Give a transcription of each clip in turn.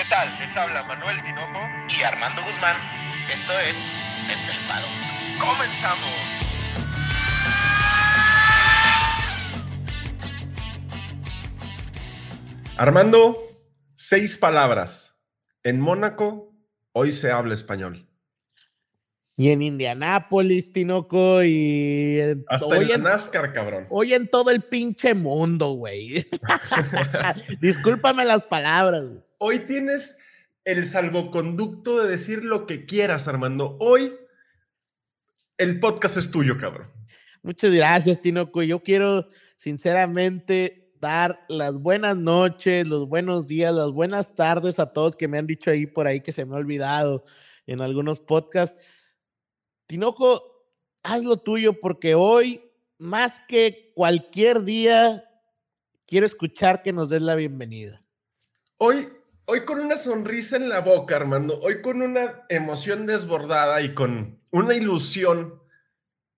¿Qué tal? Les habla Manuel Tinoco y Armando Guzmán. Esto es Estelpado. ¡Comenzamos! Armando, seis palabras. En Mónaco, hoy se habla español. Y en Indianápolis, Tinoco, y Hasta hoy en NASCAR, cabrón. Hoy en todo el pinche mundo, güey. Discúlpame las palabras. Hoy tienes el salvoconducto de decir lo que quieras, Armando. Hoy el podcast es tuyo, cabrón. Muchas gracias, Tinoco. Yo quiero, sinceramente, dar las buenas noches, los buenos días, las buenas tardes a todos que me han dicho ahí por ahí que se me ha olvidado en algunos podcasts. Tinoco, haz lo tuyo porque hoy, más que cualquier día, quiero escuchar que nos des la bienvenida. Hoy, hoy con una sonrisa en la boca, Armando, hoy con una emoción desbordada y con una ilusión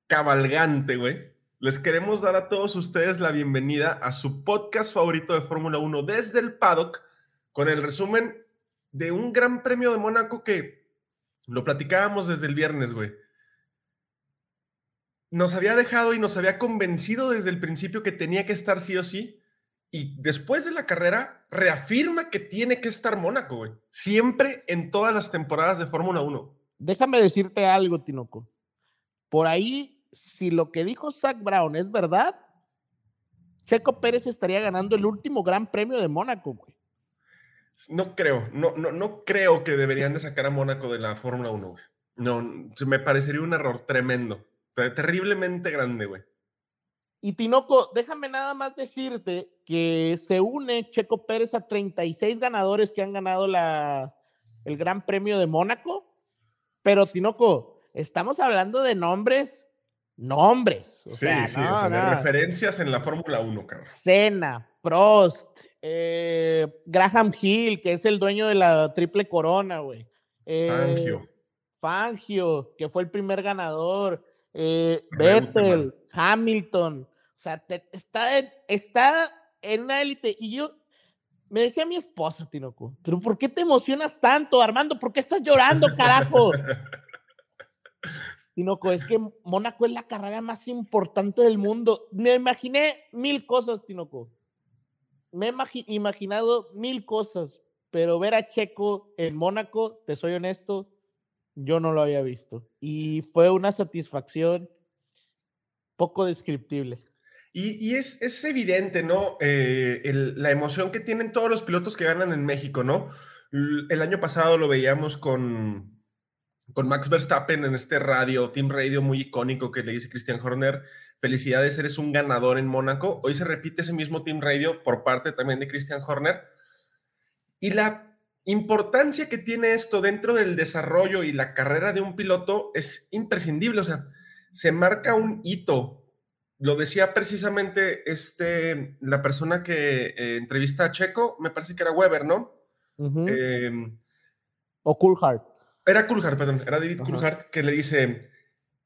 cabalgante, güey. Les queremos dar a todos ustedes la bienvenida a su podcast favorito de Fórmula 1 desde el paddock, con el resumen de un gran premio de Mónaco que lo platicábamos desde el viernes, güey nos había dejado y nos había convencido desde el principio que tenía que estar sí o sí. Y después de la carrera, reafirma que tiene que estar Mónaco, güey. Siempre en todas las temporadas de Fórmula 1. Déjame decirte algo, Tinoco. Por ahí, si lo que dijo Zach Brown es verdad, Checo Pérez estaría ganando el último gran premio de Mónaco, güey. No creo, no, no, no creo que deberían de sacar a Mónaco de la Fórmula 1, güey. No, me parecería un error tremendo. Terriblemente grande, güey. Y Tinoco, déjame nada más decirte que se une Checo Pérez a 36 ganadores que han ganado la, el Gran Premio de Mónaco. Pero Tinoco, estamos hablando de nombres, nombres. sí, sí, de referencias en la Fórmula 1, cabrón. Senna, Prost, eh, Graham Hill, que es el dueño de la triple corona, güey. Eh, Fangio. Fangio, que fue el primer ganador eh, Vettel, Hamilton, o sea, está, en, está en una élite. Y yo, me decía mi esposa, Tinoco, pero ¿por qué te emocionas tanto, Armando? ¿Por qué estás llorando, carajo? Tinoco, es que Mónaco es la carrera más importante del mundo. Me imaginé mil cosas, Tinoco. Me he imaginado mil cosas, pero ver a Checo en Mónaco, te soy honesto, yo no lo había visto. Y fue una satisfacción poco descriptible. Y, es, es, evidente, ¿no? Eh, la emoción que tienen todos los pilotos que ganan en México, ¿no? El año pasado lo veíamos con, con Max Verstappen en este radio, Team Radio muy icónico que le dice Christian Horner, felicidades, eres un ganador en Mónaco. Hoy se repite ese mismo Team Radio por parte también de Christian Horner. Y la importancia que tiene esto dentro del desarrollo y la carrera de un piloto es imprescindible, o sea, se marca un hito. Lo decía precisamente este, la persona que eh, entrevista a Checo, me parece que era Weber, ¿no? Em, o Coulthard. Era Coulthard, perdón, era David Coulthard, que le dice,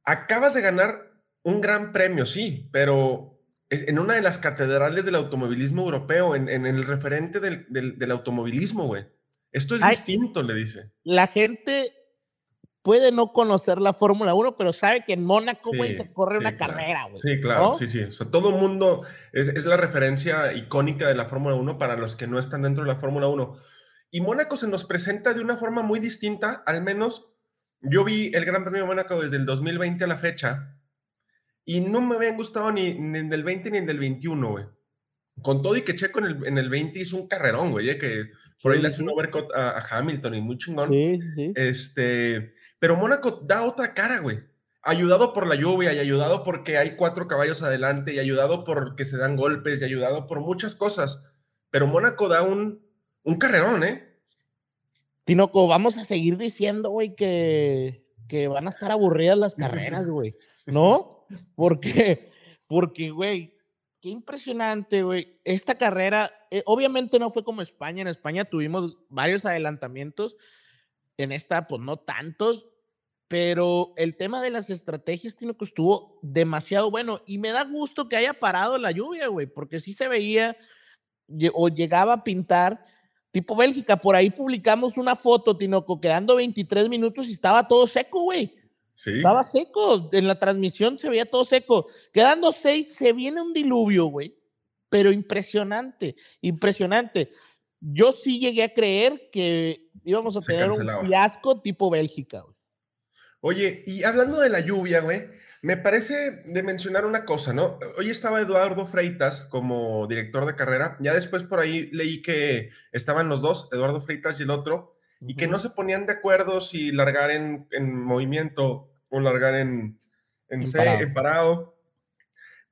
acabas de ganar un gran premio, sí, pero en una de las catedrales del automovilismo europeo, en, el referente del, del automovilismo, güey. Esto es distinto, le dice. La gente puede no conocer la Fórmula 1, pero sabe que en Mónaco, güey, se corre una carrera, güey. Sí, claro, sí, sí. O sea, todo el mundo es, es, la referencia icónica de la Fórmula 1 para los que no están dentro de la Fórmula 1. Y Mónaco se nos presenta de una forma muy distinta, al menos yo vi el Gran Premio de Mónaco desde el 2020 a la fecha y no me habían gustado ni, ni del 20 ni del 21, güey. Con todo y que Checo en el, en el 20 hizo un carrerón, güey, eh, que por ahí le hace un overcut a, Hamilton y muy chingón. Sí, sí. Este, pero Mónaco da otra cara, güey. Ayudado por la lluvia y ayudado porque hay cuatro caballos adelante y ayudado porque se dan golpes y ayudado por muchas cosas. Pero Mónaco da un, un carrerón, ¿eh? Tinoco, vamos a seguir diciendo, güey, que, que van a estar aburridas las carreras, güey. ¿No? Porque, porque, güey, qué impresionante, güey. Esta carrera, eh, obviamente no fue como España. En España tuvimos varios adelantamientos. En esta, pues no tantos. Pero el tema de las estrategias, tiene que estuvo demasiado bueno. Y me da gusto que haya parado la lluvia, güey, porque sí se veía o llegaba a pintar. tipo Bélgica. Por ahí publicamos una foto, Tinoco, quedando 23 minutos y estaba todo seco, güey. Sí. Estaba seco. En la transmisión se veía todo seco. Quedando seis, se viene un diluvio, güey. Pero impresionante, impresionante. Yo sí llegué a creer que íbamos a Se tener cancelaba. un fiasco tipo Bélgica, güey. Oye, y hablando de la lluvia, güey, me parece de mencionar una cosa, ¿no? Hoy estaba Eduardo Freitas como director de carrera. Ya después por ahí leí que estaban los dos, Eduardo Freitas y el otro, y que no se ponían de acuerdo si largar en, en movimiento o largar en, en, En C, parado. en parado.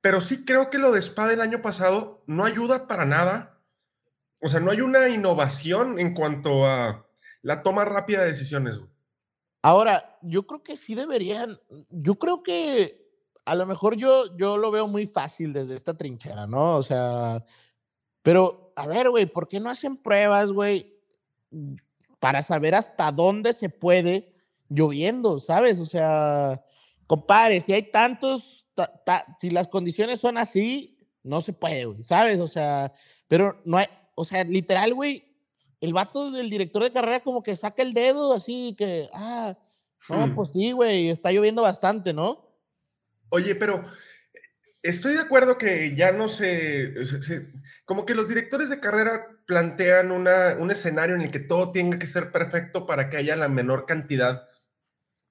Pero sí creo que lo de Spa del año pasado no ayuda para nada. O sea, no hay una innovación en cuanto a la toma rápida de decisiones. güey. Ahora, yo creo que sí deberían, yo creo que a lo mejor yo, yo lo veo muy fácil desde esta trinchera, ¿no? O sea, pero a ver, güey, ¿por qué no hacen pruebas, güey, para saber hasta dónde se puede lloviendo, ¿sabes? O sea, compadre, si hay tantos, ta- ta- si las condiciones son así, no se puede, güey, ¿sabes? O sea, pero no hay, o sea, literal, güey, el vato del director de carrera como que saca el dedo así que, ah, no, Hmm. pues sí, güey, está lloviendo bastante, ¿no? Oye, pero estoy de acuerdo que ya no se, se- se- como que los directores de carrera plantean una, un escenario en el que todo tenga que ser perfecto para que haya la menor cantidad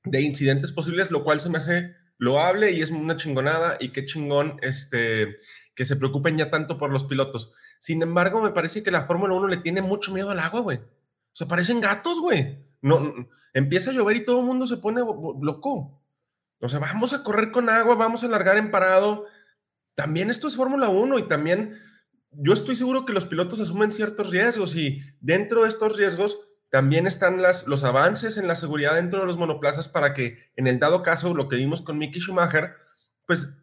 de incidentes posibles, lo cual se me hace loable y es una chingonada y qué chingón este, que se preocupen ya tanto por los pilotos. Sin embargo, me parece que la Fórmula 1 le tiene mucho miedo al agua, güey. O sea, parecen gatos, güey. No, no- empieza a llover y todo el mundo se pone loco. O sea, vamos a correr con agua, vamos a largar en parado. También esto es Fórmula 1 y también yo estoy seguro que los pilotos asumen ciertos riesgos y dentro de estos riesgos también están los avances en la seguridad dentro de los monoplazas para que en el dado caso, lo que vimos con Mickey Schumacher, pues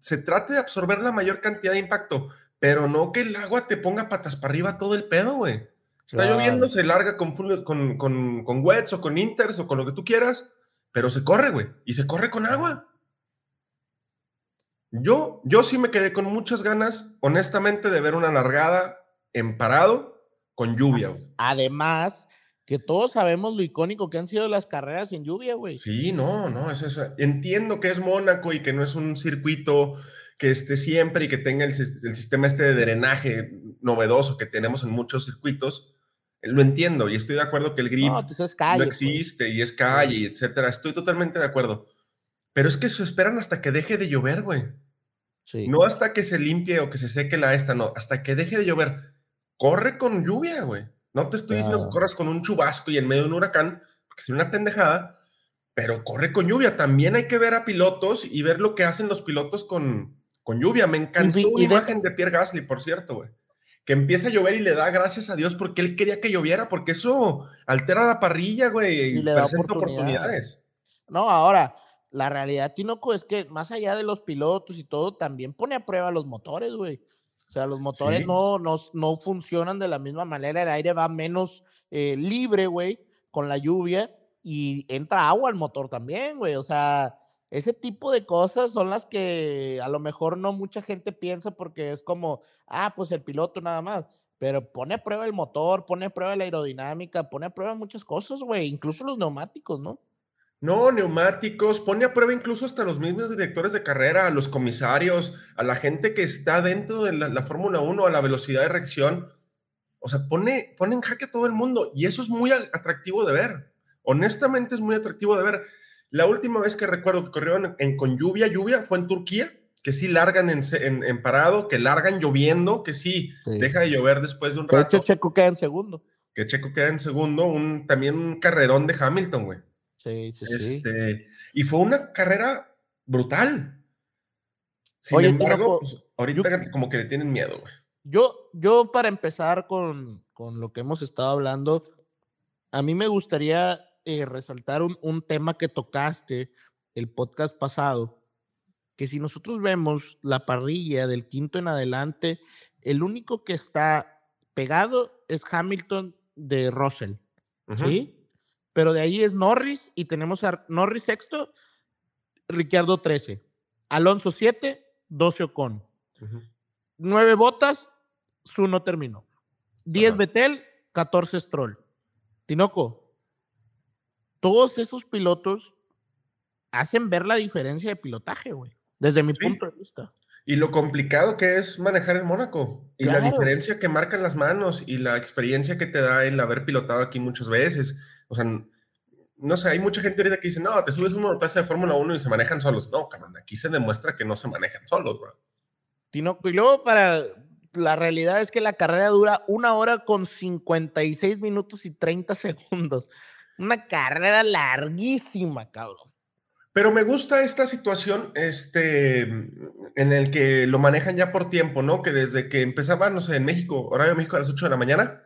se trate de absorber la mayor cantidad de impacto, pero no que el agua te ponga patas para arriba todo el pedo, güey. Está Claro. lloviendo, se larga con, con, con, con wets o con inters o con lo que tú quieras, pero se corre, güey, y se corre con agua. Yo, yo sí me quedé con muchas ganas, honestamente, de ver una largada en parado con lluvia, güey. Además, que todos sabemos lo icónico que han sido las carreras en lluvia, güey. Sí, no, no, es eso. Entiendo que es Mónaco y que no es un circuito que esté siempre y que tenga el, el sistema este de drenaje novedoso que tenemos en muchos circuitos. Lo entiendo y estoy de acuerdo que el grip No, pues es calle. no pues. existe y es calle, etcétera. Estoy totalmente de acuerdo. Pero es que se esperan hasta que deje de llover, güey. Sí. No hasta que se limpie o que se seque la esta, no, hasta que deje de llover. Corre con lluvia, güey. No te estoy diciendo que Claro. corras con un chubasco y en medio de un huracán, porque sería una pendejada, pero corre con lluvia. También hay que ver a pilotos y ver lo que hacen los pilotos con, con lluvia. Me encantó deja- imagen de Pierre Gasly, por cierto, güey. Que empieza a llover y le da gracias a Dios porque él quería que lloviera, porque eso altera la parrilla, güey, y, Y le da oportunidades. No, ahora, la realidad, Tinoco, es que más allá de los pilotos y todo, también pone a prueba los motores, güey. O sea, los motores Sí. no, no, no funcionan de la misma manera, el aire va menos eh, libre, güey, con la lluvia y entra agua al motor también, güey. O sea, ese tipo de cosas son las que a lo mejor no mucha gente piensa porque es como, ah, pues el piloto nada más. Pero pone a prueba el motor, pone a prueba la aerodinámica, pone a prueba muchas cosas, güey, incluso los neumáticos, ¿no? No, neumáticos, pone a prueba incluso hasta los mismos directores de carrera, a los comisarios, a la gente que está dentro de la, la Fórmula 1, a la velocidad de reacción. O sea, pone, pone en jaque a todo el mundo y eso es muy atractivo de ver. Honestamente es muy atractivo de ver. La última vez que recuerdo que corrieron en, con lluvia, lluvia, fue en Turquía, que sí largan en, parado, que largan lloviendo, que sí, Sí. deja de llover después de un De rato, hecho, Checo queda en segundo. que Checo queda en segundo, un, también un carrerón de Hamilton, güey. Sí, sí, sí. Este, y fue una carrera brutal. Sin Oye, embargo, pues, ahorita como que le tienen miedo, güey. Yo, yo para empezar con, con lo que hemos estado hablando, a mí me gustaría eh, resaltar un, un tema que tocaste el podcast pasado, que si nosotros vemos la parrilla del quinto en adelante, el único que está pegado es Hamilton de Russell. ¿sí? Pero de ahí es Norris y tenemos a Norris sexto, Ricciardo 13, Alonso 7, 12 Ocon. Ujú. 9 botas, su no terminó. 10 Ajá. Betel, 14 Stroll. Tinoco, todos esos pilotos hacen ver la diferencia de pilotaje, güey, desde mi Sí. punto de vista. Y lo complicado que es manejar en Mónaco. Y la diferencia que marcan las manos y la experiencia que te da el haber pilotado aquí muchas veces. O sea, no sé, hay mucha gente ahorita que dice, no, te subes un monoplaza de Fórmula 1 y se manejan solos. No, cabrón, aquí se demuestra que no se manejan solos, bro. Tinoco, y luego para la realidad es que la carrera dura una hora con 56 minutos y 30 segundos. Una carrera larguísima, cabrón. Pero me gusta esta situación, este, en el que lo manejan ya por tiempo, ¿no? Que desde que empezaba, no sé, en México, horario de México a las 8 de la mañana,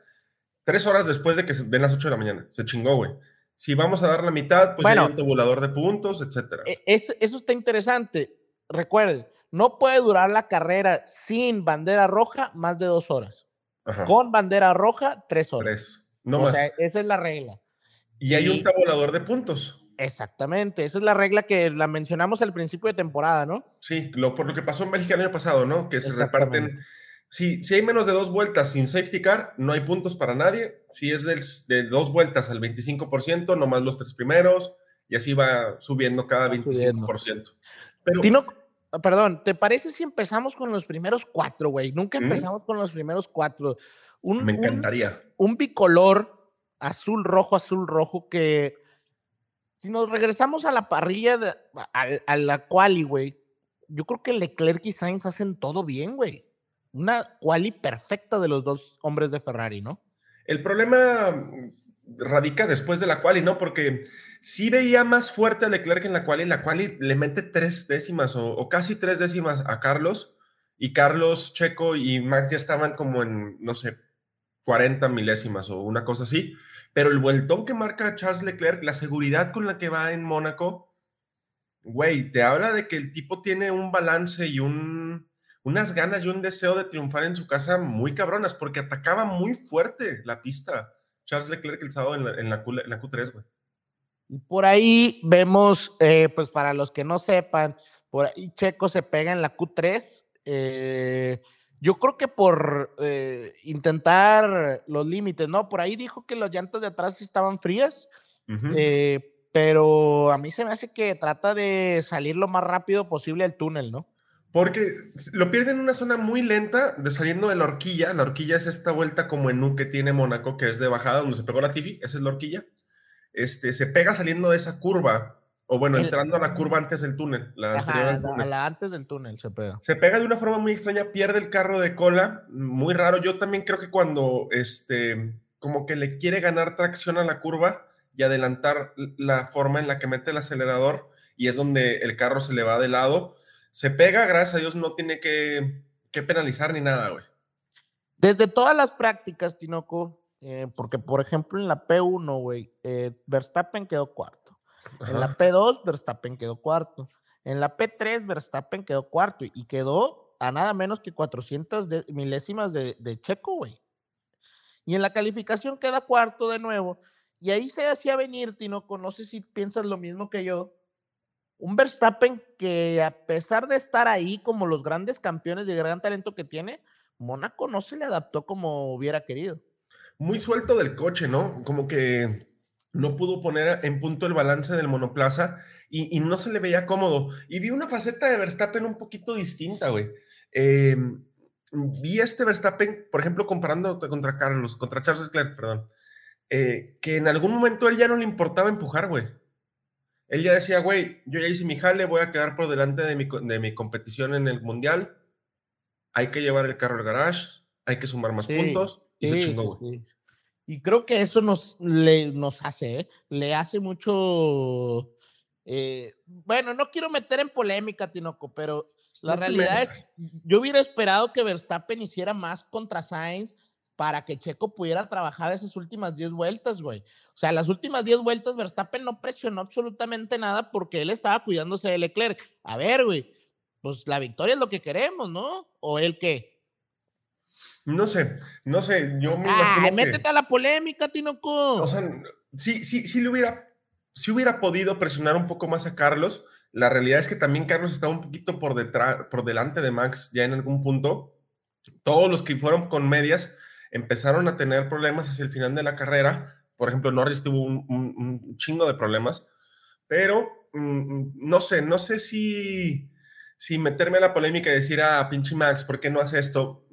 tres horas después de que se ven las 8 de la mañana, se chingó, güey. Si vamos a dar la mitad, pues ya Bueno. hay un tabulador de puntos, etcétera. E- es- eso está interesante. Recuerden, no puede durar la carrera sin bandera roja más de dos horas. Ajá, Con bandera roja, tres horas. tres, no o más. sea, esa es la regla. y hay un tabulador de puntos. Exactamente, esa es la regla que la mencionamos al principio de temporada, ¿no? Sí, lo, por lo que pasó en Bélgica el año pasado, ¿no? Que se reparten. Si, si hay menos de dos vueltas sin safety car, no hay puntos para nadie. Si es del- de dos vueltas al 25%, nomás los tres primeros. Y así va subiendo cada Va subiendo. 25%. Pero Tino, ah, perdón, ¿te parece si empezamos con los primeros cuatro, güey? Nunca ¿Mm? empezamos con los primeros cuatro. Un, me un- encantaría. un bicolor azul rojo azul rojo que si nos regresamos a la parrilla de, a, a la quali güey yo creo que Leclerc y Sainz hacen todo bien güey una quali perfecta de los dos hombres de Ferrari no El problema mm, radica después de la quali, ¿no? Porque sí veía más fuerte a Leclerc en la quali. La quali le mete tres décimas o, o casi tres décimas a Carlos. Y Carlos, Checo y Max ya estaban como en, no sé, 40 milésimas o una cosa así. Pero el vueltón que marca Charles Leclerc, la seguridad con la que va en Mónaco, güey, te habla de que el tipo tiene un balance y un, unas ganas y un deseo de triunfar en su casa muy cabronas, porque atacaba muy fuerte la pista. Charles Leclerc el sábado en la, en la, Q, en la Q3, güey. y por ahí vemos eh, pues para los que no sepan por ahí Checo se pega en la Q3 eh, yo creo que por eh, intentar los límites no por ahí dijo que las llantas de atrás estaban frías pero a mí se me hace que trata de salir lo más rápido posible al túnel, ¿no? Porque lo pierde en una zona muy lenta, de saliendo de la horquilla. La horquilla es esta vuelta como en U que tiene Mónaco, que es de bajada, donde se pegó la Tifi, esa es la horquilla. Este, se pega saliendo de esa curva, o bueno, El- entrando a la curva antes del túnel, Ajá, a la antes del túnel se pega. Se pega de una forma muy extraña, pierde el carro de cola, muy raro. Yo también creo que cuando, este, como que le quiere ganar tracción a la curva y adelantar la forma en la que mete el acelerador y es donde el carro se le va de lado, se pega, gracias a Dios no tiene que, que penalizar ni nada, güey. Desde todas las prácticas, Tinoco, eh, porque por ejemplo en la P1, güey, eh, Verstappen quedó cuarto. En la Ajá. P2, Verstappen quedó cuarto. En la P3, Verstappen quedó cuarto y quedó a nada menos que 400 de- milésimas de, de Checo, güey. Y en la calificación queda cuarto de nuevo. Y ahí se hacía venir, Tinoco, no sé si piensas lo mismo que yo. Un Verstappen que a pesar de estar ahí como los grandes campeones de gran talento que tiene, Mónaco no se le adaptó como hubiera querido. Muy suelto del coche, ¿no? Como que no pudo poner en punto el balance del monoplaza y, no se le veía cómodo. Y vi una faceta de Verstappen un poquito distinta, güey. Eh, vi este Verstappen, por ejemplo, comparando contra Carlos, contra Charles Leclerc, perdón, eh, que en algún momento él ya no le importaba empujar, güey. Él ya decía, güey, yo ya hice mi jale, voy a quedar por delante de mi, de mi competición en el mundial. Hay que llevar el carro al garage, hay que sumar más Sí, puntos. Y se Sí, chingó, sí, güey. sí. Y creo que eso nos, le, nos hace, ¿eh? le hace mucho. eh, bueno, no quiero meter en polémica, Tinoco, pero la No realidad es, yo hubiera esperado que Verstappen hiciera más contra Sainz para que Checo pudiera trabajar esas últimas 10 vueltas, güey. O sea, las últimas 10 vueltas Verstappen no presionó absolutamente nada porque él estaba cuidándose de Leclerc. A ver, güey, pues la victoria es lo que queremos, ¿no? ¿O él qué? No sé, no sé, yo me que- métete a la polémica, Tinoco. o sea, sí, sí, sí le hubiera, sí hubiera podido presionar un poco más a Carlos. La realidad es que también Carlos estaba un poquito por detrás, por delante de Max ya en algún punto. Todos los que fueron con medias empezaron a tener problemas hacia el final de la carrera. Por ejemplo, Norris tuvo un, un chingo de problemas, pero mm, no sé, no sé si, si meterme a la polémica y decir, a ah, pinche Max, ¿por qué no hace esto?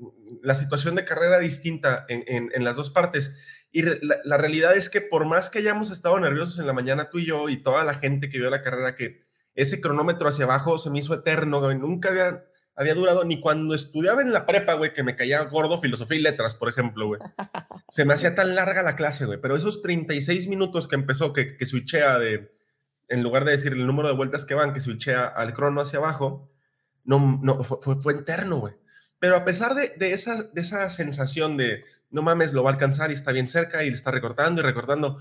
La situación de carrera distinta en, en, las dos partes. Y la, realidad es que por más que hayamos estado nerviosos en la mañana tú y yo y toda la gente que vio la carrera, que ese cronómetro hacia abajo se me hizo eterno, nunca había, había durado ni cuando estudiaba en la prepa, güey, que me caía gordo filosofía y letras, por ejemplo, güey. Se me hacía tan larga la clase, güey, pero esos 36 minutos que empezó, que, que switchea de, en lugar de decir el número de vueltas que van, que switchea al crono hacia abajo, no, no, fue, fue, interno, güey. Pero a pesar de, de, esa, de esa sensación de, no mames, lo va a alcanzar y está bien cerca y le está recortando y recortando,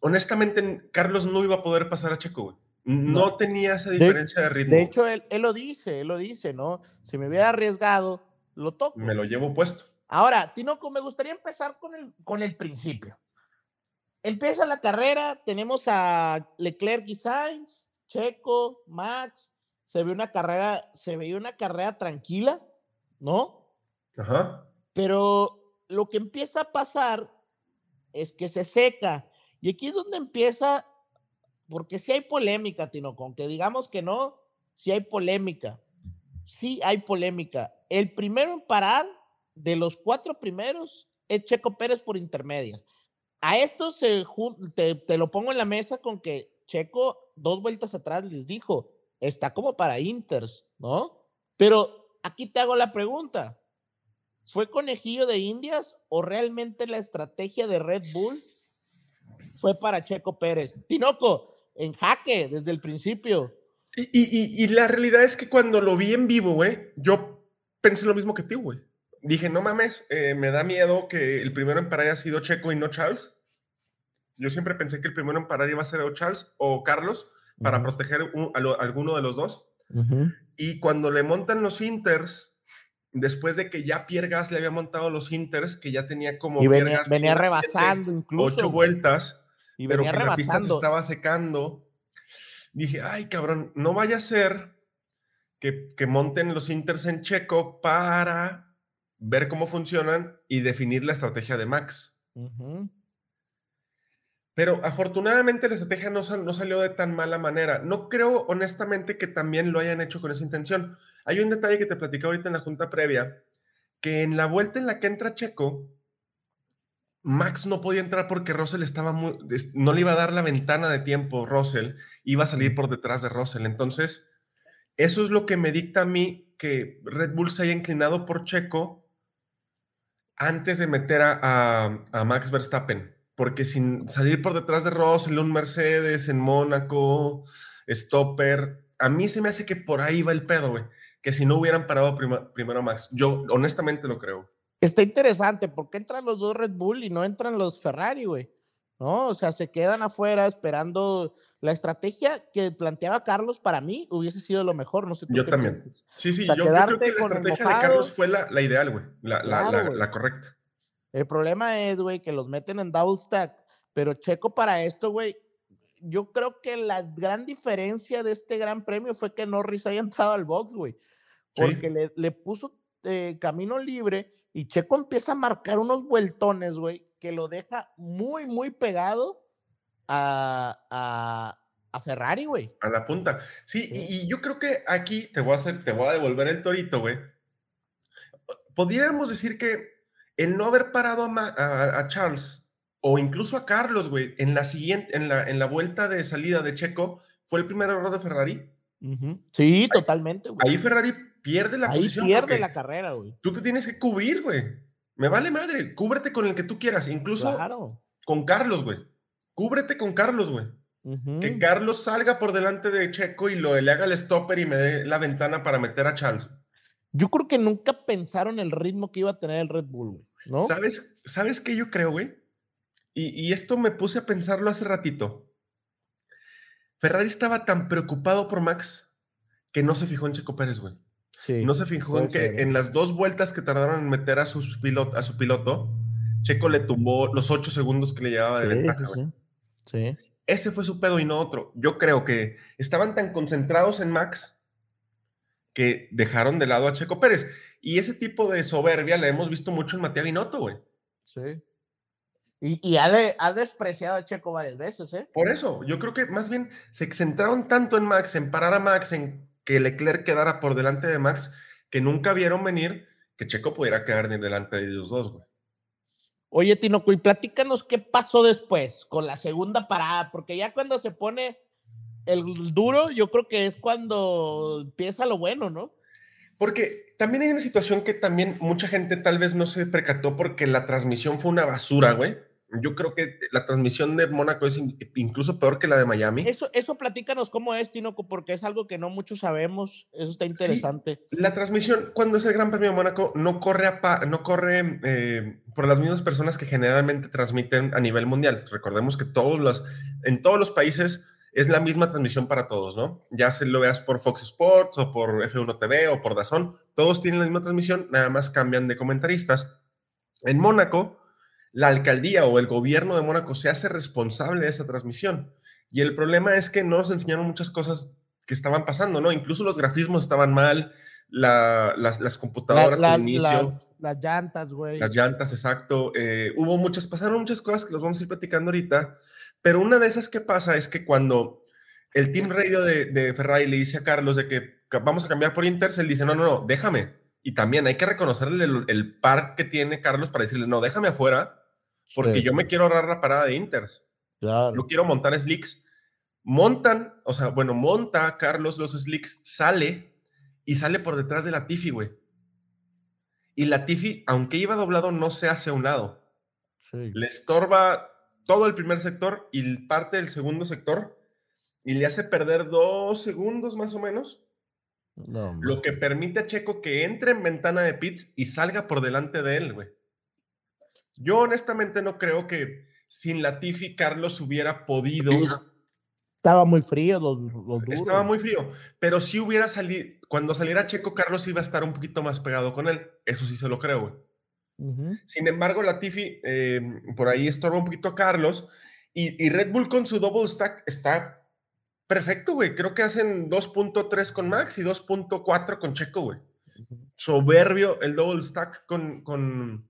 honestamente, Carlos no iba a poder pasar a Checo, güey. No, tenía esa diferencia de, ritmo. De hecho, él, él, lo dice, él lo dice, ¿no? Si me hubiera arriesgado, lo toco. Me lo llevo puesto. Ahora, Tinoco, me gustaría empezar con el, con el principio. Empieza la carrera, tenemos a Leclerc y Sainz, Checo, Max, se ve una carrera, se veía una carrera tranquila, ¿no? Ajá. Pero lo que empieza a pasar es que se seca. Y aquí es donde empieza, porque si hay polémica, Tino, con que digamos que no, si hay polémica. Sí hay polémica. El primero en parar de los cuatro primeros es Checo Pérez por intermedias. A esto te lo pongo en la mesa con que Checo dos vueltas atrás les dijo, está como para Inters, ¿no? Pero aquí te hago la pregunta. ¿Fue conejillo de Indias o realmente la estrategia de Red Bull fue para Checo Pérez? Tinoco, en jaque desde el principio. Y, y, y la realidad es que cuando lo vi en vivo, güey, yo pensé lo mismo que tú, güey. Dije, no mames, eh, me da miedo que el primero en parar haya sido Checo y no Charles. Yo siempre pensé que el primero en parar iba a ser o Charles o Carlos, para proteger a, alguno de los dos. Y cuando le montan los Inters, después de que ya Pierre Gas le había montado los Inters, que ya tenía como. Y venía, venía rebasando incluso. Ocho vueltas, y pero que la pista se estaba secando. Dije, ay, cabrón, no vaya a ser que, que monten los Inters en Checo para ver cómo funcionan y definir la estrategia de Max. Pero afortunadamente la estrategia no, no, salió de tan mala manera. No creo honestamente que también lo hayan hecho con esa intención. Hay un detalle que te platicé ahorita en la junta previa, que en la vuelta en la que entra Checo, Max no podía entrar porque Russell estaba muy, no le iba a dar la ventana de tiempo, Russell iba a salir por detrás de Russell. Entonces, eso es lo que me dicta a mí que Red Bull se haya inclinado por Checo antes de meter a, a Max Verstappen porque sin salir por detrás de Russell, un Mercedes en Mónaco, Stopper, a mí se me hace que por ahí va el pedo, güey. Que si no hubieran parado primero Max, yo honestamente lo creo. Está interesante, porque entran los dos Red Bull y no entran los Ferrari, güey. ¿No? O sea, se quedan afuera esperando la estrategia que planteaba Carlos para mí hubiese sido lo mejor, no sé Yo también. Sí, sí, yo, creo que la estrategia de Carlos fue la, ideal, güey, la, la correcta. El problema es, güey, que los meten en double stack, pero Checo para esto, güey, yo creo que la gran diferencia de este gran premio fue que Norris haya entrado al box, güey, porque le, le, puso eh, camino libre y Checo empieza a marcar unos vueltones, güey, que lo deja muy, muy pegado a, a, a Ferrari, güey. A la punta. Sí, Y, y, yo creo que aquí te voy a hacer, te voy a devolver el torito, güey. Podríamos decir que el no haber parado a, Charles o incluso a Carlos, güey, en la siguiente, en la, en la vuelta de salida de Checo, fue el primer error de Ferrari. Sí, totalmente, güey. Ahí Ferrari pierde la Ahí posición. pierde la carrera, güey. Tú te tienes que cubrir, güey. Me vale madre, cúbrete con el que tú quieras, incluso con Carlos, güey. Cúbrete con Carlos, güey. Que Carlos salga por delante de Checo y lo, le haga el stopper y me dé la ventana para meter a Charles. Yo creo que nunca pensaron el ritmo que iba a tener el Red Bull, ¿no? ¿Sabes, ¿Sabes qué yo creo, güey? Y, esto me puse a pensarlo hace ratito. Ferrari estaba tan preocupado por Max que no se fijó en Checo Pérez, güey. Sí, no se fijó en que en las dos vueltas que tardaron en meter a, sus pilot, a su piloto, Checo le tumbó los ocho segundos que le llevaba de ventaja. Sí, Ese fue su pedo y no otro. Yo creo que estaban tan concentrados en Max que dejaron de lado a Checo Pérez. Y ese tipo de soberbia la hemos visto mucho en Matías Binotto, güey. Sí. Y, y ha, de- ha despreciado a Checo varias veces, ¿eh? Por eso, yo creo que más bien se centraron tanto en Max, en parar a Max, en que Leclerc quedara por delante de Max, que nunca vieron venir que Checo pudiera quedar ni delante de ellos dos, güey. Oye, Tinoco, y platícanos qué pasó después con la segunda parada, porque ya cuando se pone el duro, yo creo que es cuando empieza lo bueno, ¿no? Porque también hay una situación que también mucha gente tal vez no se percató porque la transmisión fue una basura, güey. Yo creo que la transmisión de Mónaco es in- incluso peor que la de Miami. Eso, eso platícanos cómo es, Tinoco, porque es algo que no muchos sabemos. Eso está interesante. La transmisión, cuando es el Gran Premio de Mónaco, no corre, a pa- no corre eh, por las mismas personas que generalmente transmiten a nivel mundial. Recordemos que todos los, en todos los países es la misma transmisión para todos, ¿no? Ya se lo veas por Fox Sports o por F1 TV o por DAZN, todos tienen la misma transmisión, nada más cambian de comentaristas. En Mónaco, la alcaldía o el gobierno de Mónaco se hace responsable de esa transmisión. Y el problema es que no nos enseñaron muchas cosas que estaban pasando, ¿no? Incluso los grafismos estaban mal, la- las, las La- computadoras la- al inicio, las, las, las llantas, güey. llantas, exacto. eh, hubo muchas, pasaron muchas cosas que los vamos a ir platicando ahorita, pero una de esas que pasa es que cuando el team radio de, de Ferrari le dice a Carlos de que vamos a cambiar por Inters, él dice, no, no, no, déjame. Y también hay que reconocerle el, el par que tiene Carlos para decirle, no, déjame afuera, porque Sí, yo me quiero ahorrar la parada de Inters. claro. No quiero montar slicks. Montan, o sea, bueno, monta Carlos los slicks, sale y sale por detrás de la Tiffy, güey. Y la Tiffy, aunque iba doblado, no se hace a un lado. Sí. Le estorba todo el primer sector y parte del segundo sector y le hace perder dos segundos más o menos, No, lo que permite a Checo que entre en ventana de pits y salga por delante de él, güey. Yo honestamente no creo que sin la Tiffy Carlos hubiera podido Estaba muy frío los, los duros. Estaba muy frío, pero si hubiera salido, cuando saliera Checo, Carlos iba a estar un poquito más pegado con él. Eso sí se lo creo, güey. Sin embargo, Latifi eh, por ahí estorba un poquito a Carlos y, y Red Bull con su double stack está perfecto, güey. Creo que hacen 2.3 con Max y 2.4 con Checo, güey. Soberbio el double stack con, con-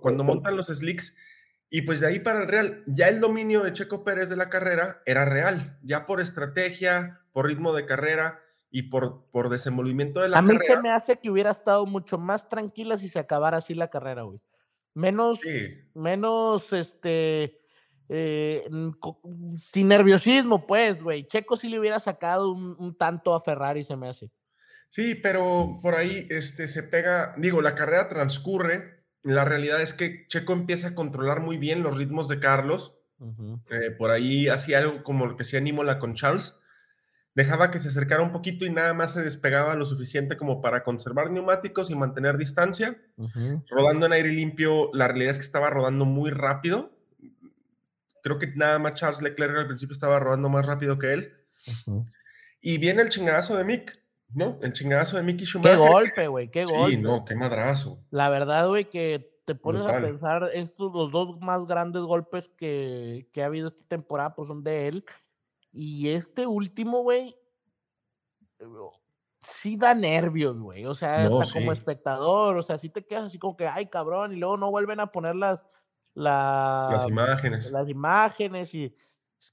cuando montan los slicks. Y pues de ahí para el Real, ya el dominio de Checo Pérez de la carrera era real, ya por estrategia, por ritmo de carrera y por, por desenvolvimiento de la A mí carrera. se me hace que hubiera estado mucho más tranquila si se acabara así la carrera, güey. Menos, Sí. menos, este, eh, sin nerviosismo, pues, güey. Checo sí le hubiera sacado un, un tanto a Ferrari, se me hace. Sí, pero por ahí este, se pega, digo, la carrera transcurre. La realidad es que Checo empieza a controlar muy bien los ritmos de Carlos. Eh, por ahí hacía algo como lo que hacía Nímola con Charles. Dejaba que se acercara un poquito y nada más se despegaba lo suficiente como para conservar neumáticos y mantener distancia. Rodando en aire limpio, la realidad es que estaba rodando muy rápido. Creo que nada más Charles Leclerc al principio estaba rodando más rápido que él. Y viene el chingadazo de Mick, ¿no? El chingadazo de Mickey Qué Schumacher. golpe, güey, qué Sí, golpe. no, qué madrazo. La verdad, güey, que te pones Brutal. a pensar, estos, los dos más grandes golpes que, que ha habido esta temporada, pues son de él. Y este último, güey, sí da nervios, güey. O sea, No, hasta como sí. espectador, o sea, sí te quedas así como que, ay, cabrón, y luego no vuelven a poner las, la- Las imágenes. las imágenes y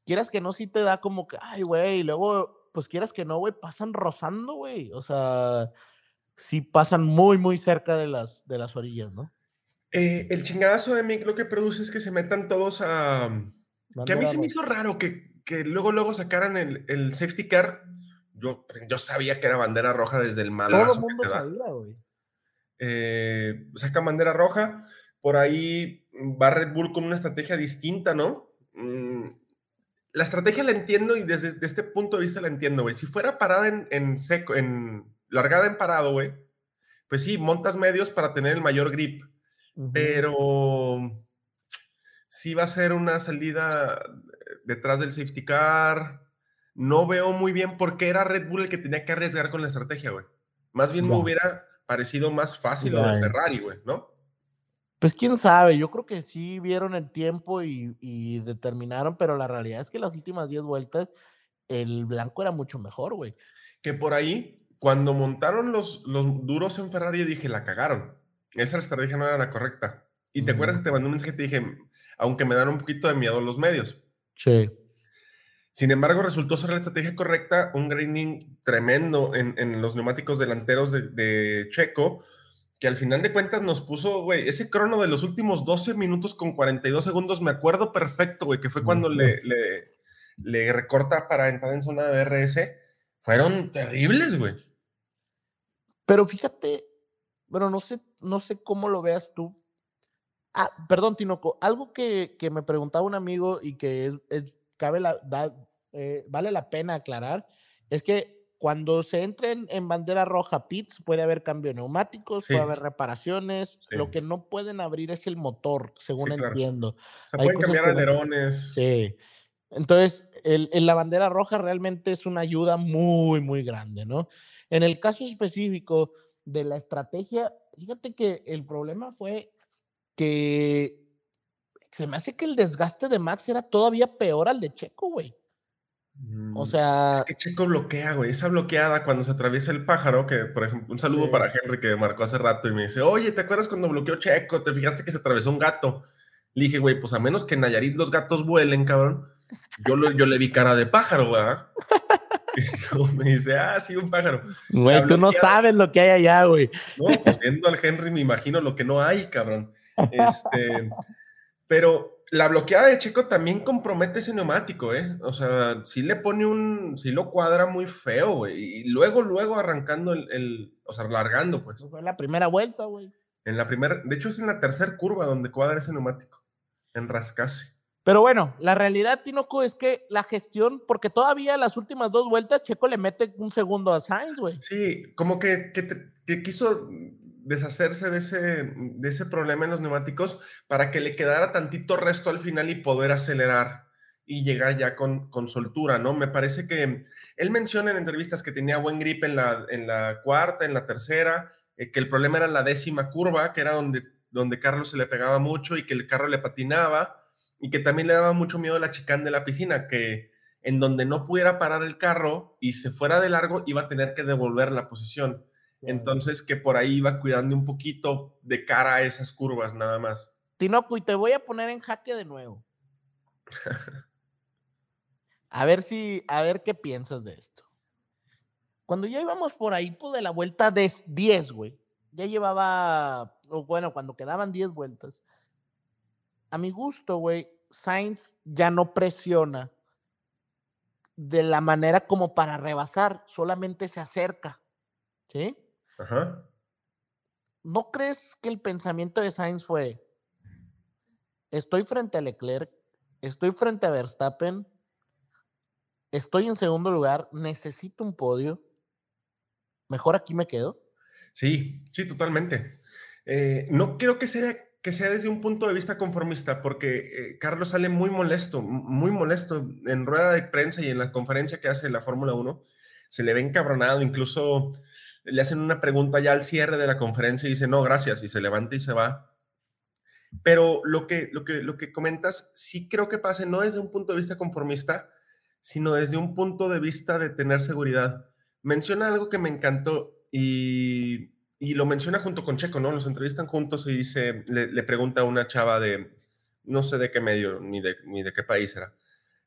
quieras que no, sí te da como que, ay, güey, y luego, pues quieras que no, güey, pasan rozando, güey. O sea, sí pasan muy, muy cerca de las, de las orillas, ¿no? Eh, el chingadazo de Mick lo que produce es que se metan todos a... Que a mí se me hizo raro que, que luego, luego sacaran el, el safety car. Yo, yo sabía que era bandera roja desde el Todo madrazo el mundo sabía, güey. Eh, sacan bandera roja. Por ahí va Red Bull con una estrategia distinta, ¿no? Mm, la estrategia la entiendo y desde, desde este punto de vista la entiendo, güey. Si fuera parada en, en seco, en largada en parado, güey, pues sí, montas medios para tener el mayor grip, pero sí va a ser una salida detrás del safety car. No veo muy bien por qué era Red Bull el que tenía que arriesgar con la estrategia, güey. Más bien me hubiera parecido más fácil lo de. Ferrari, güey, ¿no? Pues quién sabe, yo creo que sí vieron el tiempo y, y determinaron, pero la realidad es que las últimas 10 vueltas el blanco era mucho mejor, güey. Que por ahí, cuando montaron los, los duros en Ferrari, dije, la cagaron. Esa estrategia no era la correcta. Y te acuerdas que te mandé un mensaje y te dije, aunque me dan un poquito de miedo los medios. Sí. Sin embargo, resultó ser la estrategia correcta, un graining tremendo en, en los neumáticos delanteros de, de, Checo, que al final de cuentas nos puso, güey, ese crono de los últimos 12 minutos con 42 segundos, me acuerdo perfecto, güey, que fue cuando le, le, le, recorta para entrar en zona de RS, fueron terribles, güey. Pero fíjate, pero no sé, no sé cómo lo veas tú. Ah, perdón, Tinoco, algo que, que me preguntaba un amigo y que es, es, cabe la, da, eh, vale la pena aclarar, es que cuando se entren en bandera roja pits, puede haber cambio de neumáticos, Sí. puede haber reparaciones. Sí. Lo que no pueden abrir es el motor, según Sí, claro. entiendo. O sea, Hay pueden cambiar no- alerones. Sí. Entonces, el, el- la bandera roja realmente es una ayuda muy, muy grande, ¿no? En el caso específico de la estrategia, fíjate que el problema fue que se me hace que el desgaste de Max era todavía peor al de Checo, güey. O Mm, sea, Es que Checo bloquea, güey. Esa bloqueada cuando se atraviesa el pájaro, que por ejemplo, un saludo Sí. para Henry que me marcó hace rato y me dice, oye, ¿te acuerdas cuando bloqueó Checo? ¿Te fijaste que se atravesó un gato? Le dije, güey, pues a menos que en Nayarit los gatos vuelen, cabrón. Yo, lo- yo le vi cara de pájaro, ¿verdad? Y luego me dice, ah, sí, un pájaro. güey, tú no sabes lo que hay allá, güey. No, pues viendo al Henry me imagino lo que no hay, cabrón. Este, pero la bloqueada de Checo también compromete ese neumático, ¿eh? O sea, sí le pone un, sí lo cuadra muy feo, güey. Y luego, luego arrancando el, el- o sea, largando, pues. Fue la primera vuelta, güey. En la primera, de hecho es en la tercera curva donde cuadra ese neumático, en Rascase. Pero bueno, la realidad, Tinoco, es que la gestión, porque todavía las últimas dos vueltas, Checo le mete un segundo a Sainz, güey. Sí, como que, que, te- que quiso deshacerse de ese, de ese problema en los neumáticos para que le quedara tantito resto al final y poder acelerar y llegar ya con, con soltura, ¿no? Me parece que él menciona en entrevistas que tenía buen grip en la, en la cuarta, en la tercera, eh, que el problema era la décima curva, que era donde, donde Carlos se le pegaba mucho y que el carro le patinaba y que también le daba mucho miedo la chicane de la piscina, que en donde no pudiera parar el carro y se fuera de largo, iba a tener que devolver la posición. Entonces, que por ahí iba cuidando un poquito de cara a esas curvas, nada más. Tinoco, y te voy a poner en jaque de nuevo. A ver si, a ver qué piensas de esto. Cuando ya íbamos por ahí, pues de la vuelta de 10, güey. Ya llevaba, bueno, cuando quedaban 10 vueltas. A mi gusto, güey, Sainz ya no presiona de la manera como para rebasar, solamente se acerca. ¿Sí? Ajá. ¿No crees que el pensamiento de Sainz fue, estoy frente a Leclerc, estoy frente a Verstappen, estoy en segundo lugar, necesito un podio, mejor aquí me quedo? Sí, sí, totalmente. Eh, no creo que sea, que sea desde un punto de vista conformista, porque eh, Carlos sale muy molesto, muy molesto en rueda de prensa y en la conferencia que hace la Fórmula 1. Se le ve encabronado, incluso le hacen una pregunta ya al cierre de la conferencia y dice, no, gracias, y se levanta y se va. Pero lo que, lo que, lo que comentas, sí creo que pase no desde un punto de vista conformista, sino desde un punto de vista de tener seguridad. Menciona algo que me encantó y, y lo menciona junto con Checo, ¿no? Los entrevistan juntos y dice, le, le pregunta a una chava de, no sé de qué medio ni de, ni de qué país era,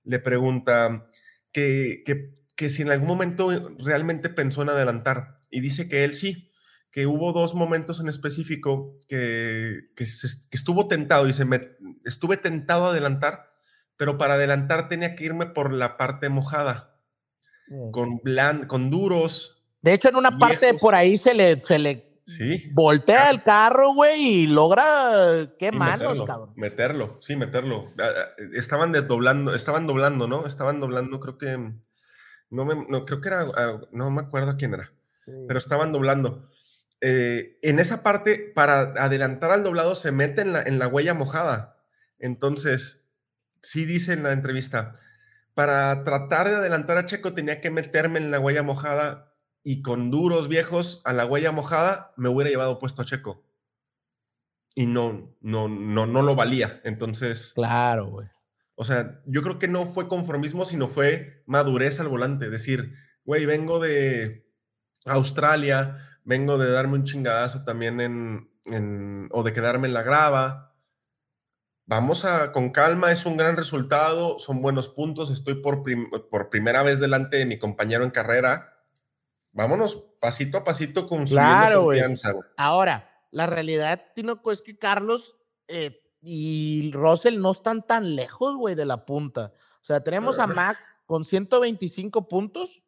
le pregunta que, que, que si en algún momento realmente pensó en adelantar y dice que él sí, que hubo dos momentos en específico que, que, se- que estuvo tentado, dice, me, estuve tentado a adelantar, pero para adelantar tenía que irme por la parte mojada, con, blan- con duros, De hecho, en una parte por ahí se le, se le sí. voltea el carro, güey, y logra, qué manos, meterlo, cabrón. meterlo, sí, meterlo. Ah, ah, Estaban desdoblando, estaban doblando, ¿no? Estaban doblando, creo que, no me, no, creo que era, ah, no me acuerdo quién era, pero estaban doblando. Eh, en esa parte, para adelantar al doblado, se mete en la, en la huella mojada. Entonces, sí dice en la entrevista, para tratar de adelantar a Checo tenía que meterme en la huella mojada y con duros viejos a la huella mojada me hubiera llevado puesto a Checo. Y no, no, no, no lo valía. Entonces, Claro, güey. o sea, yo creo que no fue conformismo, sino fue madurez al volante. Decir, güey, vengo de Australia, vengo de darme un chingadazo también en, en- o de quedarme en la grava. vamos a con calma, es un gran resultado, son buenos puntos, estoy por, por primera vez delante de mi compañero en carrera. Vámonos pasito a pasito construyendo claro, confianza. Ahora, la realidad, Tinoco, es que Carlos eh, y Russell no están tan lejos, güey, de la punta. O sea, tenemos a Max con 125 puntos,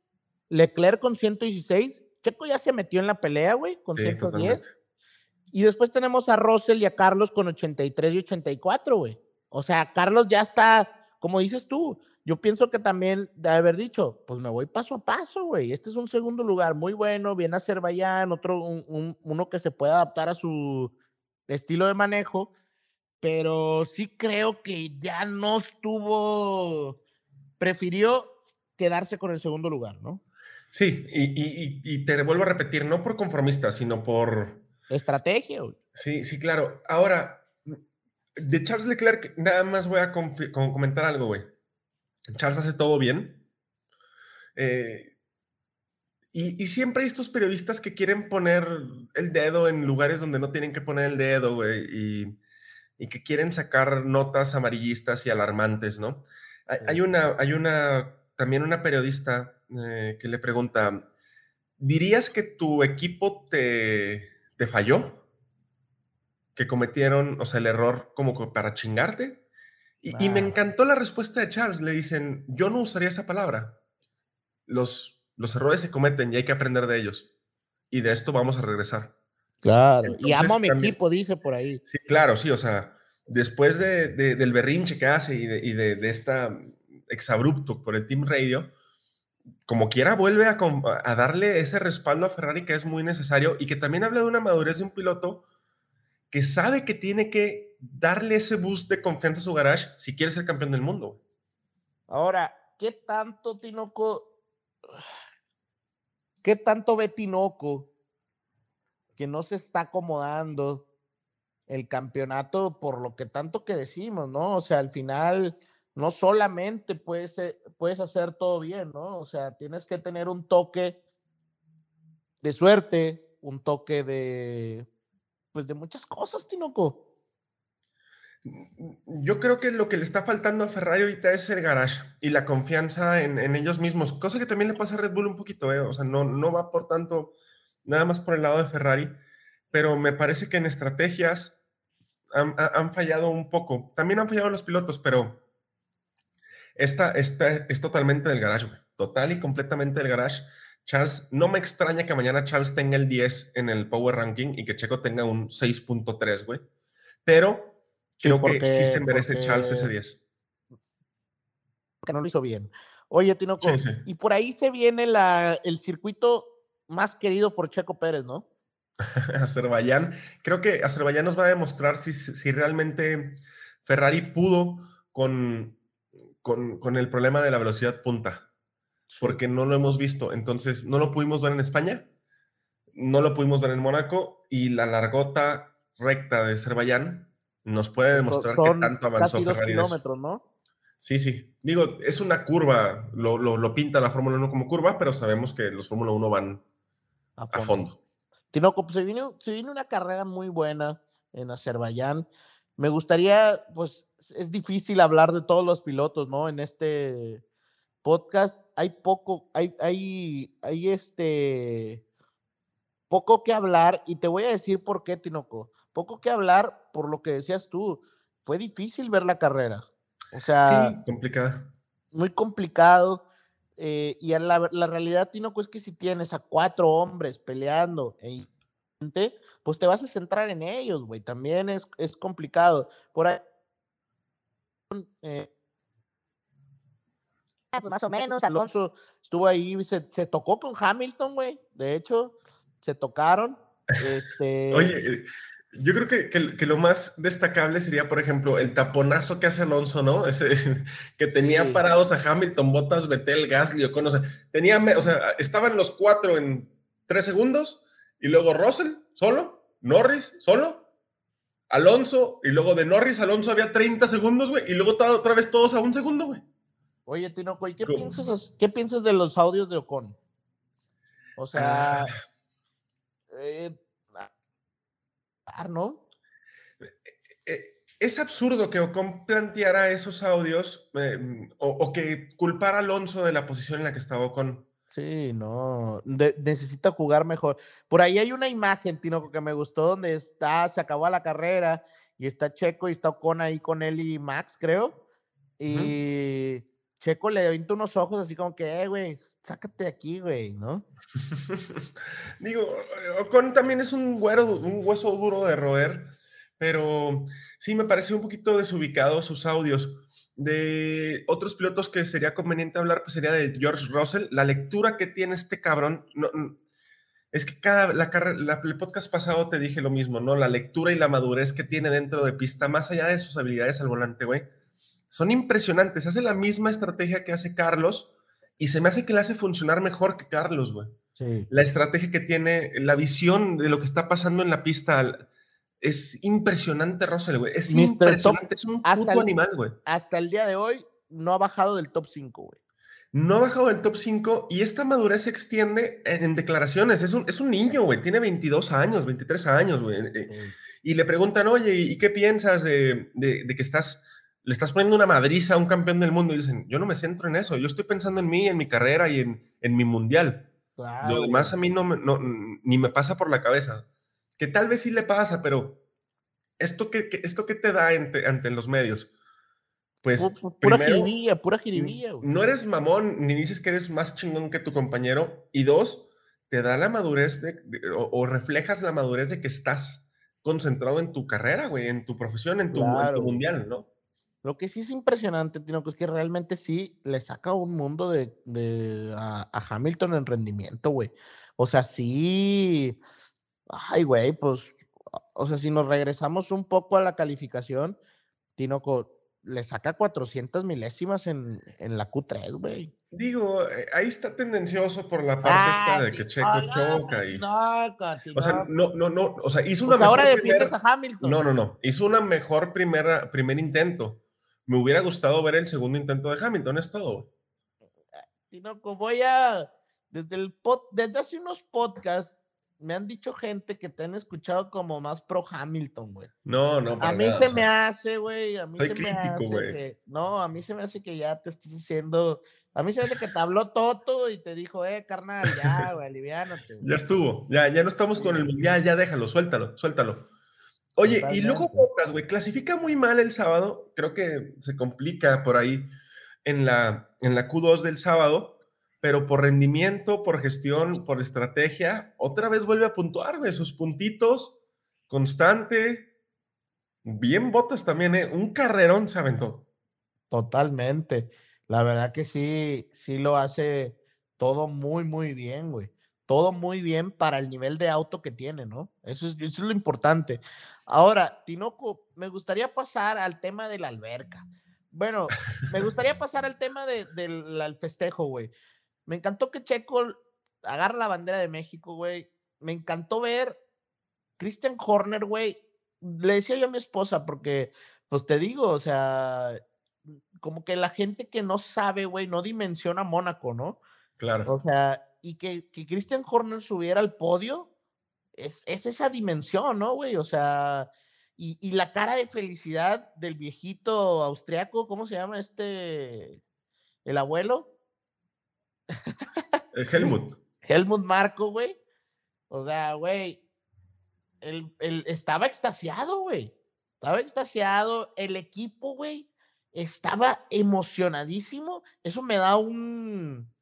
Leclerc con 116, Checo ya se metió en la pelea, güey, con 110. Y después tenemos a Russell y a Carlos con 83 y 84, güey. O sea, Carlos ya está, como dices tú, yo pienso que también de haber dicho, pues me voy paso a paso, güey. Este es un segundo lugar muy bueno, viene Azerbaiyán, otro, uno que se puede adaptar a su estilo de manejo, pero sí creo que ya no estuvo, prefirió quedarse con el segundo lugar, ¿no? Sí, y, te vuelvo a repetir, no por conformista, sino por... Estrategia. Sí, sí, claro. Ahora, de Charles Leclerc, nada más voy a comentar algo, güey. Charles hace todo bien. Eh, y, siempre hay estos periodistas que quieren poner el dedo en lugares donde no tienen que poner el dedo, güey, y, que quieren sacar notas amarillistas y alarmantes, ¿no? Hay, una, hay una, también una periodista eh, que le pregunta, ¿dirías que tu equipo te, te falló? ¿Que cometieron, o sea, el error como para chingarte? Y, me encantó la respuesta de Charles. Le dicen, yo no usaría esa palabra. Los, los errores se cometen y hay que aprender de ellos. Y de esto vamos a regresar. Claro. y amo a mi equipo, dice por ahí. Sí, claro, sí. O sea, después de, del berrinche que hace y de, y de, de esta exabrupto por el Team Radio, como quiera vuelve a, darle ese respaldo a Ferrari que es muy necesario y que también habla de una madurez de un piloto que sabe que tiene que darle ese boost de confianza a su garage si quiere ser campeón del mundo. Ahora, ¿qué tanto Tinoco, qué tanto ve Tinoco que no se está acomodando el campeonato por lo que tanto que decimos, ¿no? O sea, al final no solamente puedes, puedes hacer todo bien, ¿no? O sea, tienes que tener un toque de suerte, un toque de, pues de muchas cosas, Tinoco. Yo creo que lo que le está faltando a Ferrari ahorita es el garage y la confianza en, ellos mismos, cosa que también le pasa a Red Bull un poquito, ¿eh? o sea, no, no va por tanto, nada más por el lado de Ferrari, pero me parece que en estrategias han, han fallado un poco. También han fallado los pilotos, pero esta, esta es totalmente del garage, total y completamente del garage. Charles, no me extraña que mañana Charles tenga el 10 en el Power Ranking y que Checo tenga un 6.3, güey, pero Creo que sí se merece Charles ese 10. Que no lo hizo bien. Oye, Tinoco, y por ahí se viene la, el circuito más querido por Checo Pérez, ¿no? Azerbaiyán. Creo que Azerbaiyán nos va a demostrar si, si realmente Ferrari pudo con, con, con, el problema de la velocidad punta, porque no lo hemos visto. Entonces, no lo pudimos ver en España, no lo pudimos ver en Mónaco y la largota recta de Azerbaiyán nos puede demostrar que tanto avanzó casi Ferrari. kilómetros, ¿no? Sí, sí. Digo, es una curva, lo, lo, pinta la Fórmula 1 como curva, pero sabemos que los Fórmula 1 van a fondo. Tinoco, pues se viene, se viene una carrera muy buena en Azerbaiyán. Me gustaría, pues es difícil hablar de todos los pilotos, ¿no? En este podcast hay poco, hay, hay, hay este, poco que hablar y te voy a decir por qué, Tinoco poco que hablar por lo que decías tú. Fue difícil ver la carrera. O sea. Sí, complicada. Muy complicado. Eh, y la, la realidad, Tinoco, es que si tienes a cuatro hombres peleando e pues te vas a centrar en ellos, güey. También es, es complicado. Por ahí. Eh, pues, más o menos, Alonso estuvo ahí, se, se tocó con Hamilton, güey. De hecho, se tocaron. Este... Oye, yo creo que, que, lo más destacable sería, por ejemplo, el taponazo que hace Alonso, ¿no? Ese, que tenía parados a Hamilton, Bottas, Betel, Gasly, o sea, tenía, o sea, estaban los cuatro en tres segundos, y luego Russell, solo, Norris, solo, Alonso, y luego de Norris, Alonso había 30 segundos, güey, y luego otra vez todos a un segundo, güey. Oye, Tino, qué piensas, qué piensas de los audios de Ocon? O sea, ah. eh, ¿no? Eh, es absurdo que Ocon planteara esos audios eh, o, o, que culpara a Alonso de la posición en la que estaba Ocon. Sí, no, de, necesita jugar mejor. Por ahí hay una imagen, Tino, que me gustó, donde está, se acabó la carrera y está Checo y está Ocon ahí con él y Max, creo. Y uh -huh. Checo le avienta unos ojos así como que, eh, güey, sácate de aquí, güey, ¿no? Digo, Ocon también es un güero, un hueso duro de roer, pero sí me parece un poquito desubicado sus audios. De otros pilotos que sería conveniente hablar, pues sería de George Russell. La lectura que tiene este cabrón, no, es que cada, la, la, el podcast pasado te dije lo mismo, ¿no? La lectura y la madurez que tiene dentro de pista, más allá de sus habilidades al volante, güey, son impresionantes. Hace la misma estrategia que hace Carlos y se me hace que le hace funcionar mejor que Carlos, güey. Sí. La estrategia que tiene, la visión de lo que está pasando en la pista, es impresionante, Russell, güey. Es impresionante, Top, es un puto el, animal, güey. Hasta el día de hoy no ha bajado del top 5, güey. No ha bajado del top 5 y esta madurez se extiende en, en declaraciones. Es un, es un niño, güey. Tiene 22 años, 23 años, güey. Sí. Y le preguntan, oye, ¿y qué piensas de, de, de, que estás, le estás poniendo una madriza a un campeón del mundo? Y dicen, yo no me centro en eso. Yo estoy pensando en mí, en mi carrera y en, en mi mundial. Lo demás a mí no, no, ni me pasa por la cabeza. Que tal vez sí le pasa, pero ¿esto qué, qué esto qué te da ante, ante los medios? Pues pura primero, jiribilla, pura jiribilla. Güey. No eres mamón, ni dices que eres más chingón que tu compañero. Y dos, te da la madurez de, de, o, o, reflejas la madurez de que estás concentrado en tu carrera, güey, en tu profesión, en tu, claro. en tu mundial, ¿no? Lo que sí es impresionante, Tino, es que realmente sí le saca un mundo de, de a, a, Hamilton en rendimiento, güey. O sea, sí. Ay, güey, pues. O sea, si nos regresamos un poco a la calificación, Tinoco le saca 400 milésimas en, en la Q3, güey. Digo, eh, ahí está tendencioso por la parte ah, esta de que Checo no, choca y. No, o sea, no, no, no. O sea, hizo una. Pues ahora defiendes primer... a Hamilton. No, no, no. Hizo una mejor primera, primer intento. Me hubiera gustado ver el segundo intento de Hamilton, es todo. Tinoco, voy a. Desde, el pod, desde hace unos podcasts me han dicho gente que te han escuchado como más pro Hamilton, güey. No, no. A mí nada, se o sea, me hace, güey. A mí soy se crítico, me hace güey. que. No, a mí se me hace que ya te estás haciendo. A mí se me hace que te habló Toto y te dijo, eh, carnal, ya, güey, aliviánate. Ya estuvo. Ya, ya no estamos con el mundial, ya déjalo, suéltalo, suéltalo. Oye, Totalmente. y luego Bocas, güey, clasifica muy mal el sábado. Creo que se complica por ahí en la, en la Q2 del sábado, pero por rendimiento, por gestión, por estrategia, otra vez vuelve a puntuar, güey, sus puntitos, constante. Bien botas también, ¿eh? Un carrerón se aventó. Totalmente. La verdad que sí, sí lo hace todo muy, muy bien, güey todo muy bien para el nivel de auto que tiene, ¿no? Eso es, eso es lo importante. Ahora, Tinoco, me gustaría pasar al tema de la alberca. Bueno, me gustaría pasar al tema de, del de, festejo, güey. Me encantó que Checo agarre la bandera de México, güey. Me encantó ver Christian Horner, güey. Le decía yo a mi esposa, porque, pues te digo, o sea, como que la gente que no sabe, güey, no dimensiona Mónaco, ¿no? Claro. O sea, y que, que Christian Horner subiera al podio, es, es esa dimensión, ¿no, güey? O sea, y, y, la cara de felicidad del viejito austriaco, ¿cómo se llama este? ¿El abuelo? El Helmut. Helmut Marco, güey. O sea, güey, él, él estaba extasiado, güey. Estaba extasiado. El equipo, güey, estaba emocionadísimo. Eso me da un,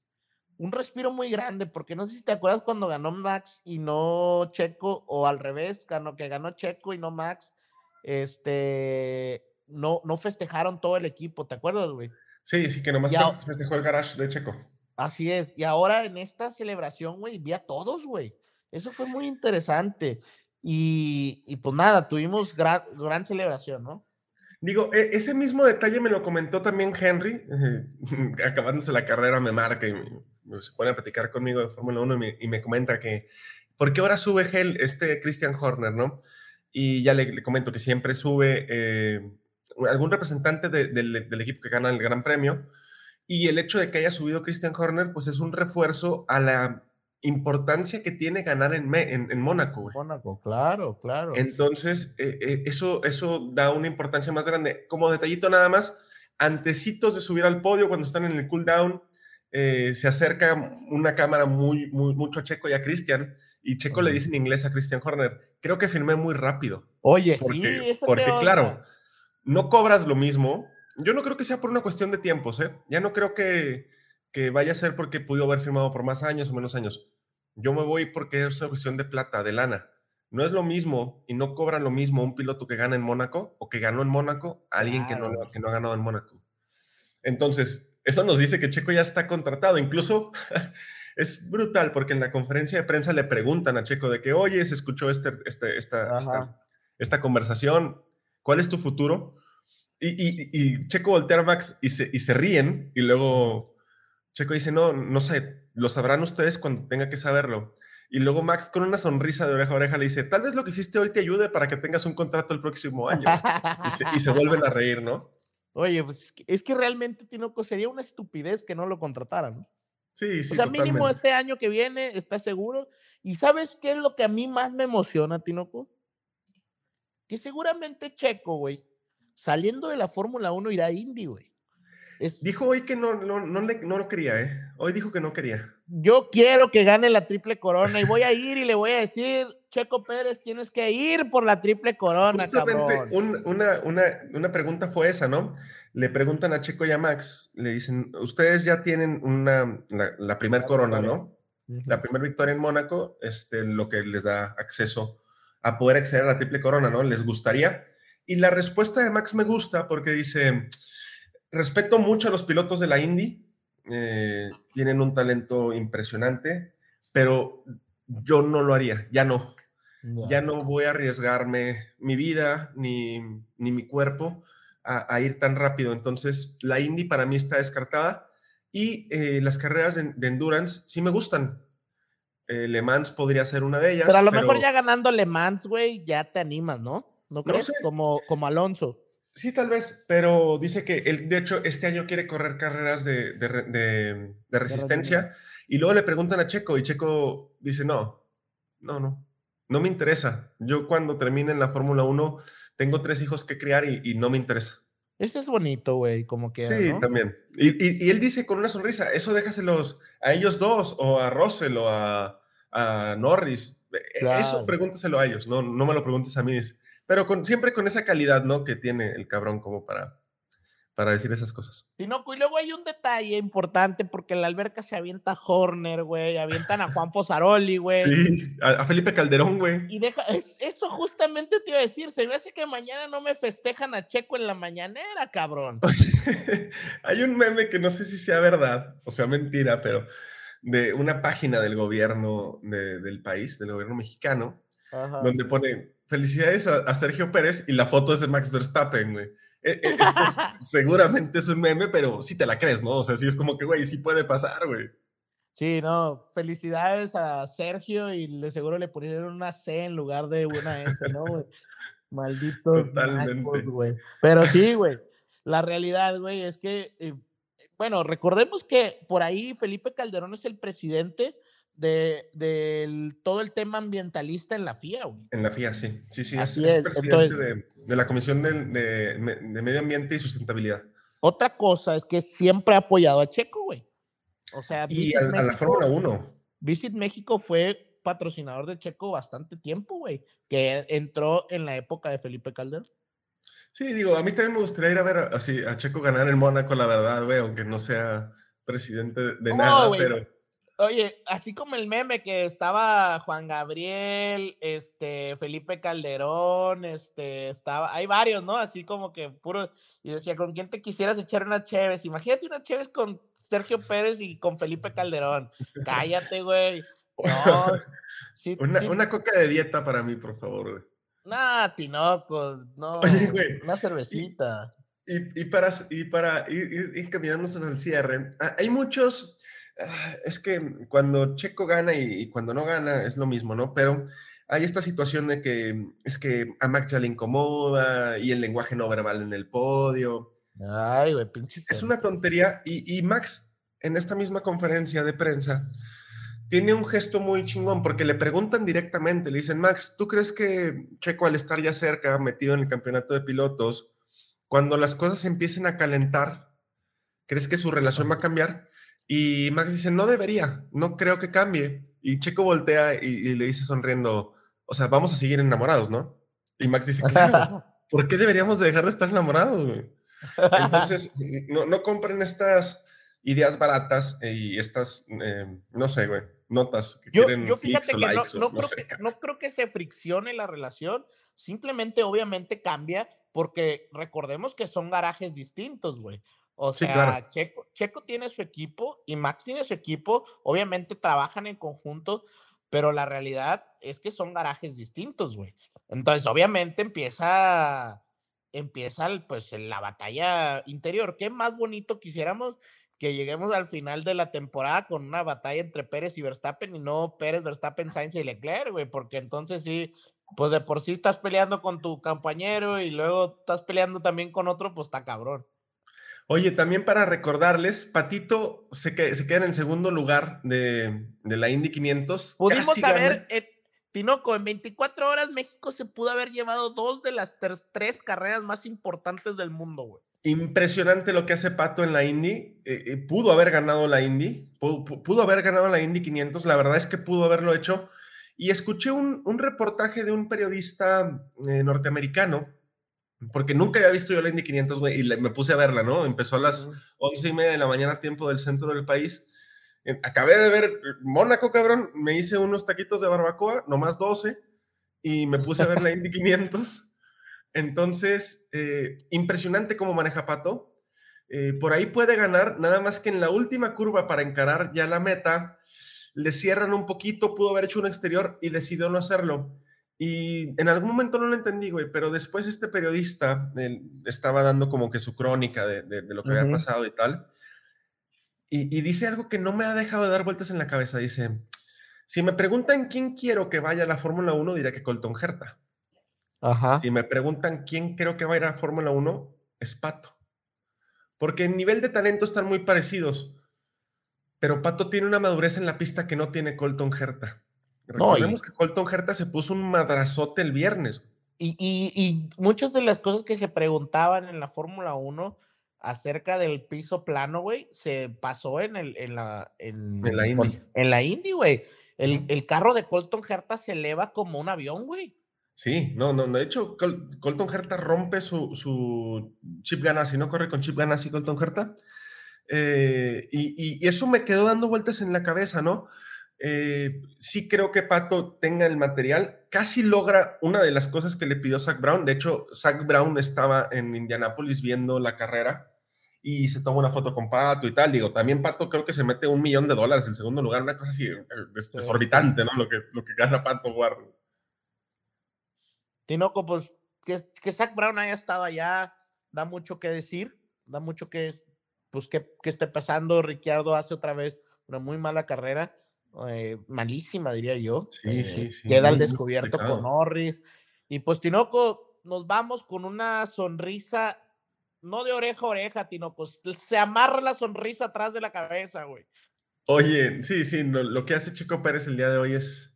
un respiro muy grande, porque no sé si te acuerdas cuando ganó Max y no Checo, o al revés, ganó, que ganó Checo y no Max, este, no, no festejaron todo el equipo, ¿te acuerdas, güey? Sí, sí, que nomás Ya- festejó el garage de Checo. Así es, y ahora en esta celebración, güey, vi a todos, güey. Eso fue muy interesante. Y, y pues nada, tuvimos gran, gran celebración, ¿no? Digo, e- ese mismo detalle me lo comentó también Henry, acabándose la carrera me marca y me- se pone a platicar conmigo de Fórmula 1 y me, y me comenta que, ¿por qué ahora sube Hel, este Christian Horner, no? Y ya le, le comento que siempre sube eh, algún representante de- del- del equipo que gana el Gran Premio y el hecho de que haya subido Christian Horner, pues es un refuerzo a la, importancia que tiene ganar en, en, en Mónaco, güey. Mónaco, claro, claro. Entonces, eh, eh, eso, eso da una importancia más grande. Como detallito nada más, antecitos de subir al podio, cuando están en el cooldown, eh, se acerca una cámara muy, muy, mucho a Checo y a Cristian, y Checo le dice en inglés a Christian Horner, creo que firmé muy rápido. Oye, porque, sí, eso Porque, claro, no cobras lo mismo. Yo no creo que sea por una cuestión de tiempos, ¿eh? Ya no creo que, que vaya a ser porque pudo haber firmado por más años o menos años. Yo me voy porque es una cuestión de plata, de lana. No es lo mismo y no cobran lo mismo un piloto que gana en Mónaco o que ganó en Mónaco a alguien que, no, que no ha ganado en Mónaco. Entonces, eso nos dice que Checo ya está contratado. Incluso es brutal porque en la conferencia de prensa le preguntan a Checo de que, oye, se escuchó este, este, esta, esta, esta, conversación, ¿cuál es tu futuro? Y, y, y Checo voltea a Max y se, y se ríen y luego Checo dice, no, no sé, lo sabrán ustedes cuando tenga que saberlo. Y luego Max con una sonrisa de oreja a oreja le dice, tal vez lo que hiciste hoy te ayude para que tengas un contrato el próximo año. y, se, y, se, vuelven a reír, ¿no? Oye, pues es que, es que realmente, Tinoco, sería una estupidez que no lo contrataran, ¿no? Sí, sí. O sea, totalmente. mínimo este año que viene, está seguro. ¿Y sabes qué es lo que a mí más me emociona, Tinoco? Que seguramente Checo, güey, saliendo de la Fórmula 1 irá a Indy, güey. Es... Dijo hoy que no, no, no, le, no, lo quería, ¿eh? Hoy dijo que no quería. Yo quiero que gane la triple corona y voy a ir y le voy a decir, Checo Pérez, tienes que ir por la triple corona, Justamente cabrón. Un, una, una, una, pregunta fue esa, ¿no? Le preguntan a Checo y a Max, le dicen, ustedes ya tienen una, la, la primera corona, ¿no? Uh -huh. La primera victoria en Mónaco, este, lo que les da acceso a poder acceder a la triple corona, ¿no? ¿Les gustaría? Y la respuesta de Max me gusta porque dice, respeto mucho a los pilotos de la Indy, eh, tienen un talento impresionante, pero yo no lo haría, ya no. Ya no voy a arriesgarme mi vida ni, ni mi cuerpo a, a, ir tan rápido. Entonces, la Indy para mí está descartada y eh, las carreras de, de, endurance sí me gustan. Eh, Le Mans podría ser una de ellas. Pero a lo pero... mejor ya ganando Le Mans, güey, ya te animas, ¿no? ¿No crees? No sé. como, como Alonso. Sí, tal vez, pero dice que él, de hecho, este año quiere correr carreras de, de, de, de resistencia. Y luego le preguntan a Checo y Checo dice, no, no, no, no me interesa. Yo cuando termine en la Fórmula 1 tengo tres hijos que criar y, y no me interesa. Eso es bonito, güey, como que. Sí, ¿no? también. Y, y, y, él dice con una sonrisa, eso déjaselos a ellos dos, o a Russell, o a, a Norris. Claro. Eso pregúntaselo a ellos, no, no me lo preguntes a mí. Pero con, siempre con esa calidad, ¿no? Que tiene el cabrón como para, para decir esas cosas. Sí, no, y luego hay un detalle importante porque en la alberca se avienta Horner, güey, avientan a Juan Fosaroli, güey. Sí, a, a, Felipe Calderón, güey. Y deja, es, eso justamente te iba a decir, se me hace que mañana no me festejan a Checo en la mañanera, cabrón. hay un meme que no sé si sea verdad o sea mentira, pero de una página del gobierno de, del país, del gobierno mexicano, Ajá. donde pone felicidades a, a, Sergio Pérez y la foto es de Max Verstappen, güey. Eh, eh, esto seguramente es un meme, pero sí te la crees, ¿no? O sea, sí es como que, güey, sí puede pasar, güey. Sí, no, felicidades a Sergio y de seguro le pusieron una C en lugar de una S, ¿no, güey? Maldito. Totalmente. güey. Pero sí, güey. La realidad, güey, es que, eh, bueno, recordemos que por ahí Felipe Calderón es el presidente de, de, todo el tema ambientalista en la FIA, güey. En la FIA, sí. Sí, sí, Así es, es. es presidente Entonces, de, de, la Comisión de, de, Medio Ambiente y Sustentabilidad. Otra cosa es que siempre ha apoyado a Checo, güey. O sea, y a, México, a la Fórmula 1. Visit México fue patrocinador de Checo bastante tiempo, güey, que entró en la época de Felipe Calderón. Sí, digo, a mí también me gustaría ir a ver así a Checo ganar en Mónaco, la verdad, güey, aunque no sea presidente de nada, güey, pero Oye, así como el meme que estaba Juan Gabriel, este, Felipe Calderón, este, estaba, hay varios, ¿no? Así como que puro, y decía, ¿con quién te quisieras echar una Cheves? Imagínate una Cheves con Sergio Pérez y con Felipe Calderón. Cállate, güey. No, sí, una, sí. una coca de dieta para mí, por favor, güey. Nah, Tinoco, no. Oye, güey, Una cervecita. Y, y para, y para ir, ir, ir caminándonos al cierre, ah, hay muchos es que cuando Checo gana y, y, cuando no gana es lo mismo, ¿no? Pero hay esta situación de que es que a Max ya le incomoda y el lenguaje no verbal en el podio. Ay, güey, pinche. Es una tontería y, y, Max en esta misma conferencia de prensa tiene un gesto muy chingón porque le preguntan directamente, le dicen, Max, ¿tú crees que Checo al estar ya cerca, metido en el campeonato de pilotos, cuando las cosas empiecen a calentar, ¿crees que su relación va a cambiar? Y Max dice, no debería, no creo que cambie. Y Checo voltea y, le dice sonriendo, o sea, vamos a seguir enamorados, ¿no? Y Max dice, claro, ¿por qué deberíamos dejar de estar enamorados? Entonces, no, no compren estas ideas baratas y estas, eh, no sé, güey, notas que yo, quieren yo fíjate que no, no, creo que no creo que se friccione la relación, simplemente obviamente cambia porque recordemos que son garajes distintos, güey. O sea, Checo, Checo tiene su equipo y Max tiene su equipo, obviamente trabajan en conjunto, pero la realidad es que son garajes distintos, güey. Entonces, obviamente empieza empieza pues la batalla interior. ¿Qué más bonito quisiéramos que lleguemos al final de la temporada con una batalla entre Pérez y Verstappen y no Pérez, Verstappen, Sainz y Leclerc, güey, porque entonces sí, pues de por sí estás peleando con tu compañero y luego estás peleando también con otro, pues está cabrón. Oye, también para recordarles, Patito se, que, se queda en el segundo lugar de, de la Indy 500. Pudimos saber, eh, Tinoco, en 24 horas México se pudo haber llevado dos de las tres carreras más importantes del mundo, güey. Impresionante lo que hace Pato en la Indy. Eh, eh, pudo haber ganado la Indy, pudo, haber ganado la Indy 500. La verdad es que pudo haberlo hecho. Y escuché un, reportaje de un periodista eh, norteamericano, porque nunca había visto yo la Indy 500, güey, y me puse a verla, ¿no? Empezó a las once y media de la mañana, tiempo del centro del país. Acabé de ver Mónaco, cabrón. Me hice unos taquitos de barbacoa, nomás 12, y me puse a ver la Indy 500. Entonces, eh, impresionante cómo maneja Pato. Eh, por ahí puede ganar, nada más que en la última curva para encarar ya la meta, le cierran un poquito, pudo haber hecho un exterior y decidió no hacerlo. Y en algún momento no lo entendí, güey, pero después este periodista estaba dando como que su crónica de, lo que había pasado y tal. Y, y, dice algo que no me ha dejado de dar vueltas en la cabeza. Dice, si me preguntan quién quiero que vaya a la Fórmula 1, diré que Colton Herta. Si me preguntan quién creo que va a ir a Fórmula 1, es Pato. Porque en nivel de talento están muy parecidos. Pero Pato tiene una madurez en la pista que no tiene Colton Herta. Recordemos que Colton Herta se puso un madrazote el viernes. Y, y, muchas de las cosas que se preguntaban en la Fórmula 1 acerca del piso plano, güey, se pasó en, el, en la, en, la Indy. En la Indy, güey. El, el, carro de Colton Herta se eleva como un avión, güey. Sí, no, no, de hecho, Colton Herta rompe su, su chip ganas y no corre con chip ganas y Colton Herta. Eh, y, eso me quedó dando vueltas en la cabeza, ¿no? Eh, sí creo que Pato tenga el material, casi logra una de las cosas que le pidió Zach Brown. De hecho, Zach Brown estaba en Indianapolis viendo la carrera y se toma una foto con Pato y tal. Digo, también Pato creo que se mete un millón de dólares en segundo lugar, una cosa así eh, exorbitante, ¿no? Lo que, lo que gana Pato Guardo. Tinoco, pues que, que Zach Brown haya estado allá da mucho que decir, da mucho que, pues, que, que esté pasando. Ricciardo hace otra vez una muy mala carrera, eh, malísima diría yo. Sí, sí, eh, sí, queda al descubierto con Norris. Y pues Tinoco, nos vamos con una sonrisa, no de oreja a oreja, Tinoco, se amarra la sonrisa atrás de la cabeza, güey. Oye, sí, sí, lo que hace Chico Pérez el día de hoy es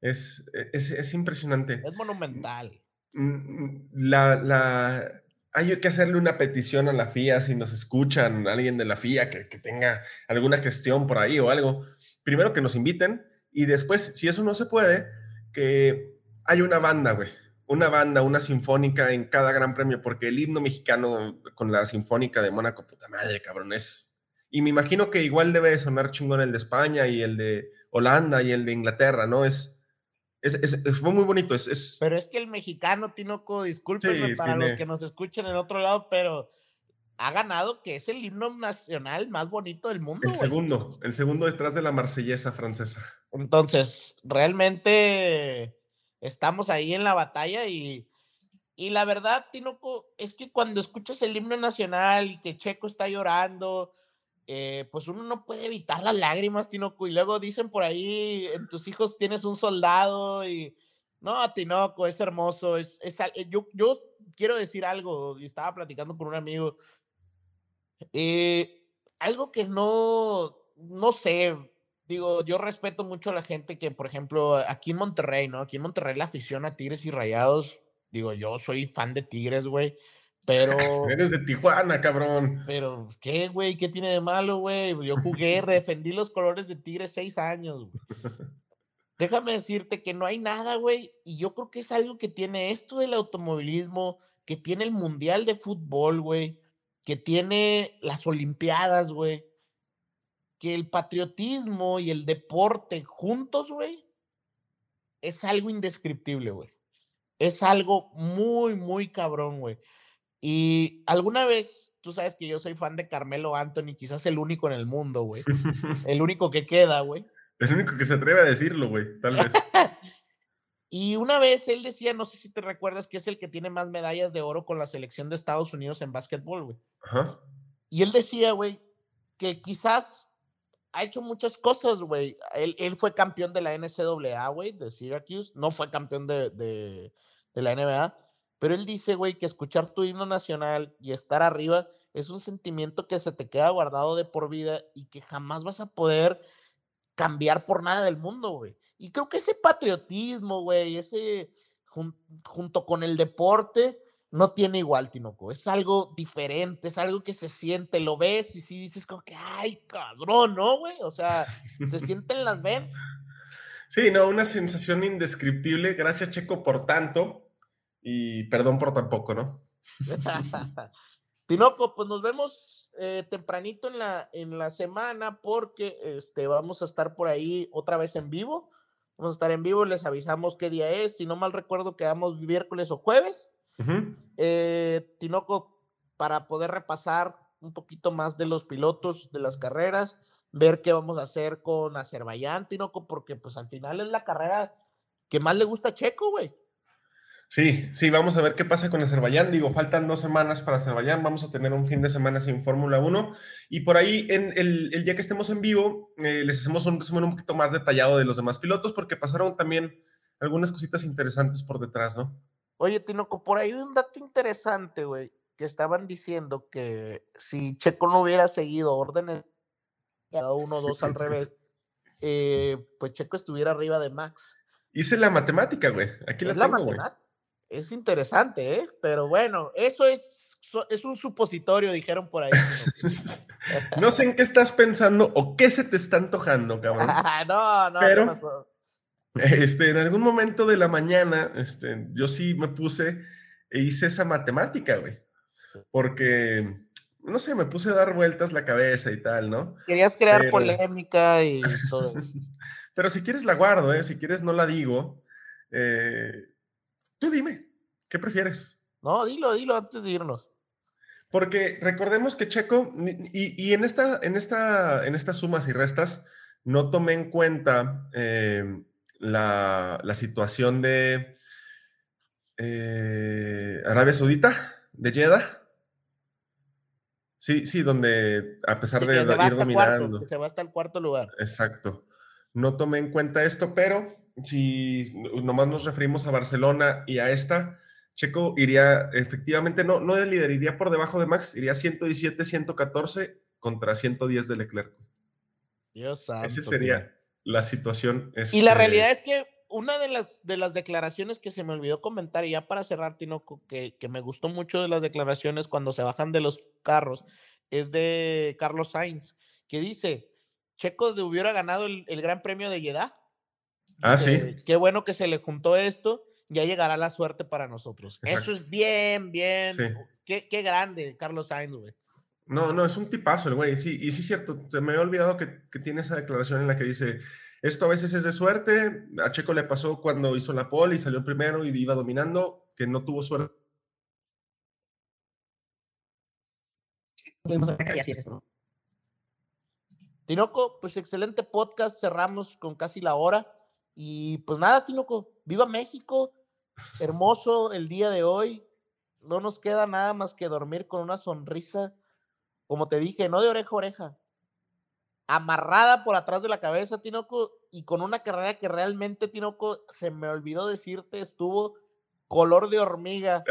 es, e, es, es impresionante. Es monumental. Mm, mm, la, la, hay que hacerle una petición a la FIA si nos escuchan, alguien de la FIA que, que, tenga alguna gestión por ahí o algo. Primero que nos inviten y después, si eso no se puede, que hay una banda, güey. Una banda, una sinfónica en cada gran premio, porque el himno mexicano con la sinfónica de Mónaco, puta madre, cabrón, es. Y me imagino que igual debe sonar chingón el de España y el de Holanda y el de Inglaterra, ¿no? Es, es, fue muy bonito. Es, Pero es que el mexicano, Tinoco, discúlpenme para los que nos escuchan en otro lado, pero ha ganado que es el himno nacional más bonito del mundo. El segundo, el segundo detrás de la marsellesa francesa. Entonces, realmente estamos ahí en la batalla y, y la verdad, Tinoco, es que cuando escuchas el himno nacional y que Checo está llorando, eh, pues uno no puede evitar las lágrimas, Tinoco. Y luego dicen por ahí, en tus hijos tienes un soldado y no, Tinoco, es hermoso. Es, es yo, yo quiero decir algo, y estaba platicando con un amigo. Eh, algo que no, no sé, digo, yo respeto mucho a la gente que, por ejemplo, aquí en Monterrey, ¿no? Aquí en Monterrey la afición a Tigres y Rayados, digo, yo soy fan de Tigres, güey, pero... Eres de Tijuana, cabrón. Pero, ¿qué, güey? ¿Qué tiene de malo, güey? Yo jugué, defendí los colores de Tigres seis años, güey. Déjame decirte que no hay nada, güey, y yo creo que es algo que tiene esto del automovilismo, que tiene el Mundial de Fútbol, güey, que tiene las Olimpiadas, güey, que el patriotismo y el deporte juntos, güey, es algo indescriptible, güey. Es algo muy, muy cabrón, güey. Y alguna vez, tú sabes que yo soy fan de Carmelo Anthony, quizás el único en el mundo, güey. El único que queda, güey. El único que se atreve a decirlo, güey, tal vez. y una vez él decía, no sé si te recuerdas, que es el que tiene más medallas de oro con la selección de Estados Unidos en básquetbol, güey. Ajá. Y él decía, güey, que quizás ha hecho muchas cosas, güey. Él, él, fue campeón de la NCAA, güey, de Syracuse. No fue campeón de, de, de la NBA. Pero él dice, güey, que escuchar tu himno nacional y estar arriba es un sentimiento que se te queda guardado de por vida y que jamás vas a poder cambiar por nada del mundo, güey. Y creo que ese patriotismo, güey, ese junto con el deporte, no tiene igual, Tinoco. Es algo diferente, es algo que se siente, lo ves y sí dices como que, ay, cabrón, ¿no, güey? O sea, se sienten las ven. Sí, no, una sensación indescriptible. Gracias, Checo, por tanto. Y perdón por tampoco, ¿no? Tinoco, pues nos vemos eh, tempranito en la, en la semana porque este, vamos a estar por ahí otra vez en vivo. Vamos a estar en vivo, les avisamos qué día es. Si no mal recuerdo, quedamos miércoles o jueves. Eh, Tinoco, para poder repasar un poquito más de los pilotos, de las carreras, ver qué vamos a hacer con Azerbaiyán, Tinoco, porque pues al final es la carrera que más le gusta a Checo, güey. Sí, sí, vamos a ver qué pasa con Azerbaiyán. Digo, faltan dos semanas para Azerbaiyán. Vamos a tener un fin de semana sin Fórmula 1. Y por ahí, en el, día que estemos en vivo, eh, les hacemos un resumen un poquito más detallado de los demás pilotos, porque pasaron también algunas cositas interesantes por detrás, ¿no? Oye, Tinoco, por ahí un dato interesante, güey, que estaban diciendo que si Checo no hubiera seguido órdenes cada uno dos al revés, eh, pues Checo estuviera arriba de Max. Hice la matemática, güey. Aquí la, tengo, güey. Es interesante, ¿eh? Pero bueno, eso es, es un supositorio, dijeron por ahí. no sé en qué estás pensando o qué se te está antojando, cabrón. no, no, Pero... este, en algún momento de la mañana, este, yo sí me puse e hice esa matemática, güey. Porque, no sé, me puse a dar vueltas la cabeza y tal, ¿no? Querías crear polémica y todo. Pero si quieres la guardo, ¿eh? Si quieres no la digo. Eh, tú dime, ¿qué prefieres? No, dilo, dilo antes de irnos. Porque recordemos que Checo, y, y en, esta, en, esta, en estas sumas y restas, no tomé en cuenta eh, la, situación de eh, Arabia Saudita, de Jeddah. Sí, sí, donde a pesar de ir dominando. se va hasta el cuarto lugar. Exacto. No tomé en cuenta esto, pero si nomás nos referimos a Barcelona y a esta, Checo iría, efectivamente, no, no lideraría por debajo de Max, iría 117, 114 contra 110 de Leclerc. Dios santo. Ese sería, la situación. Y la realidad es que una de las, de las declaraciones que se me olvidó comentar, y ya para cerrar, Tinoco, que, que me gustó mucho de las declaraciones cuando se bajan de los carros, es de Carlos Sainz, que dice, Checo hubiera ganado el, Gran Premio de Jeddah. Ah, sí. Qué bueno que se le juntó esto, ya llegará la suerte para nosotros. Eso es bien, bien. Qué, qué, grande, Carlos Sainz, güey. No, no, es un tipazo el güey, sí, y sí es cierto, se me había olvidado que, que, tiene esa declaración en la que dice, esto a veces es de suerte, a Checo le pasó cuando hizo la pole y salió primero y iba dominando, que no tuvo suerte. Tinoco, pues excelente podcast, cerramos con casi la hora. Y pues nada, Tinoco, viva México, hermoso el día de hoy. No nos queda nada más que dormir con una sonrisa como te dije, no de oreja a oreja, amarrada por atrás de la cabeza, Tinoco, y con una carrera que realmente, Tinoco, se me olvidó decirte, estuvo color de hormiga.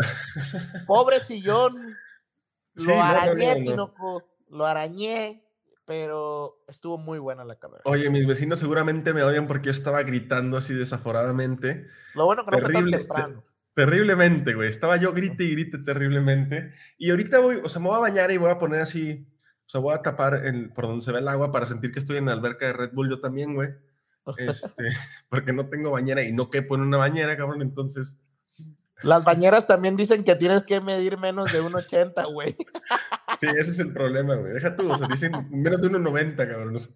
Pobre sillón, lo arañé, Tinoco, lo arañé. Pero estuvo muy buena la carrera. Oye, mis vecinos seguramente me odian porque yo estaba gritando así desaforadamente. Lo bueno que no fue tan terrible, temprano. Terriblemente, güey. Estaba yo grite y grite terriblemente. Y ahorita voy, o sea, me voy a bañar y voy a poner así, o sea, voy a tapar el, por donde se ve el agua para sentir que estoy en la alberca de Red Bull yo también, güey. Este, porque no tengo bañera y no quepo en una bañera, cabrón. Entonces, Las bañeras también dicen que tienes que medir menos de 1,80, güey. sí, ese es el problema, güey. Deja tú, o sea, dicen menos de 1,90, cabrón. o sea,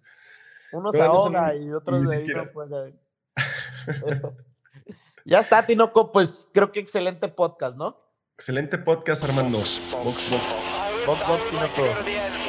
Unos Pero no son- ahoga y otros de ahí siquiera. no pueden. ya está, Tinoco, pues creo que excelente podcast, ¿no? excelente podcast, Armando. Box, box. Box, box, Tinoco.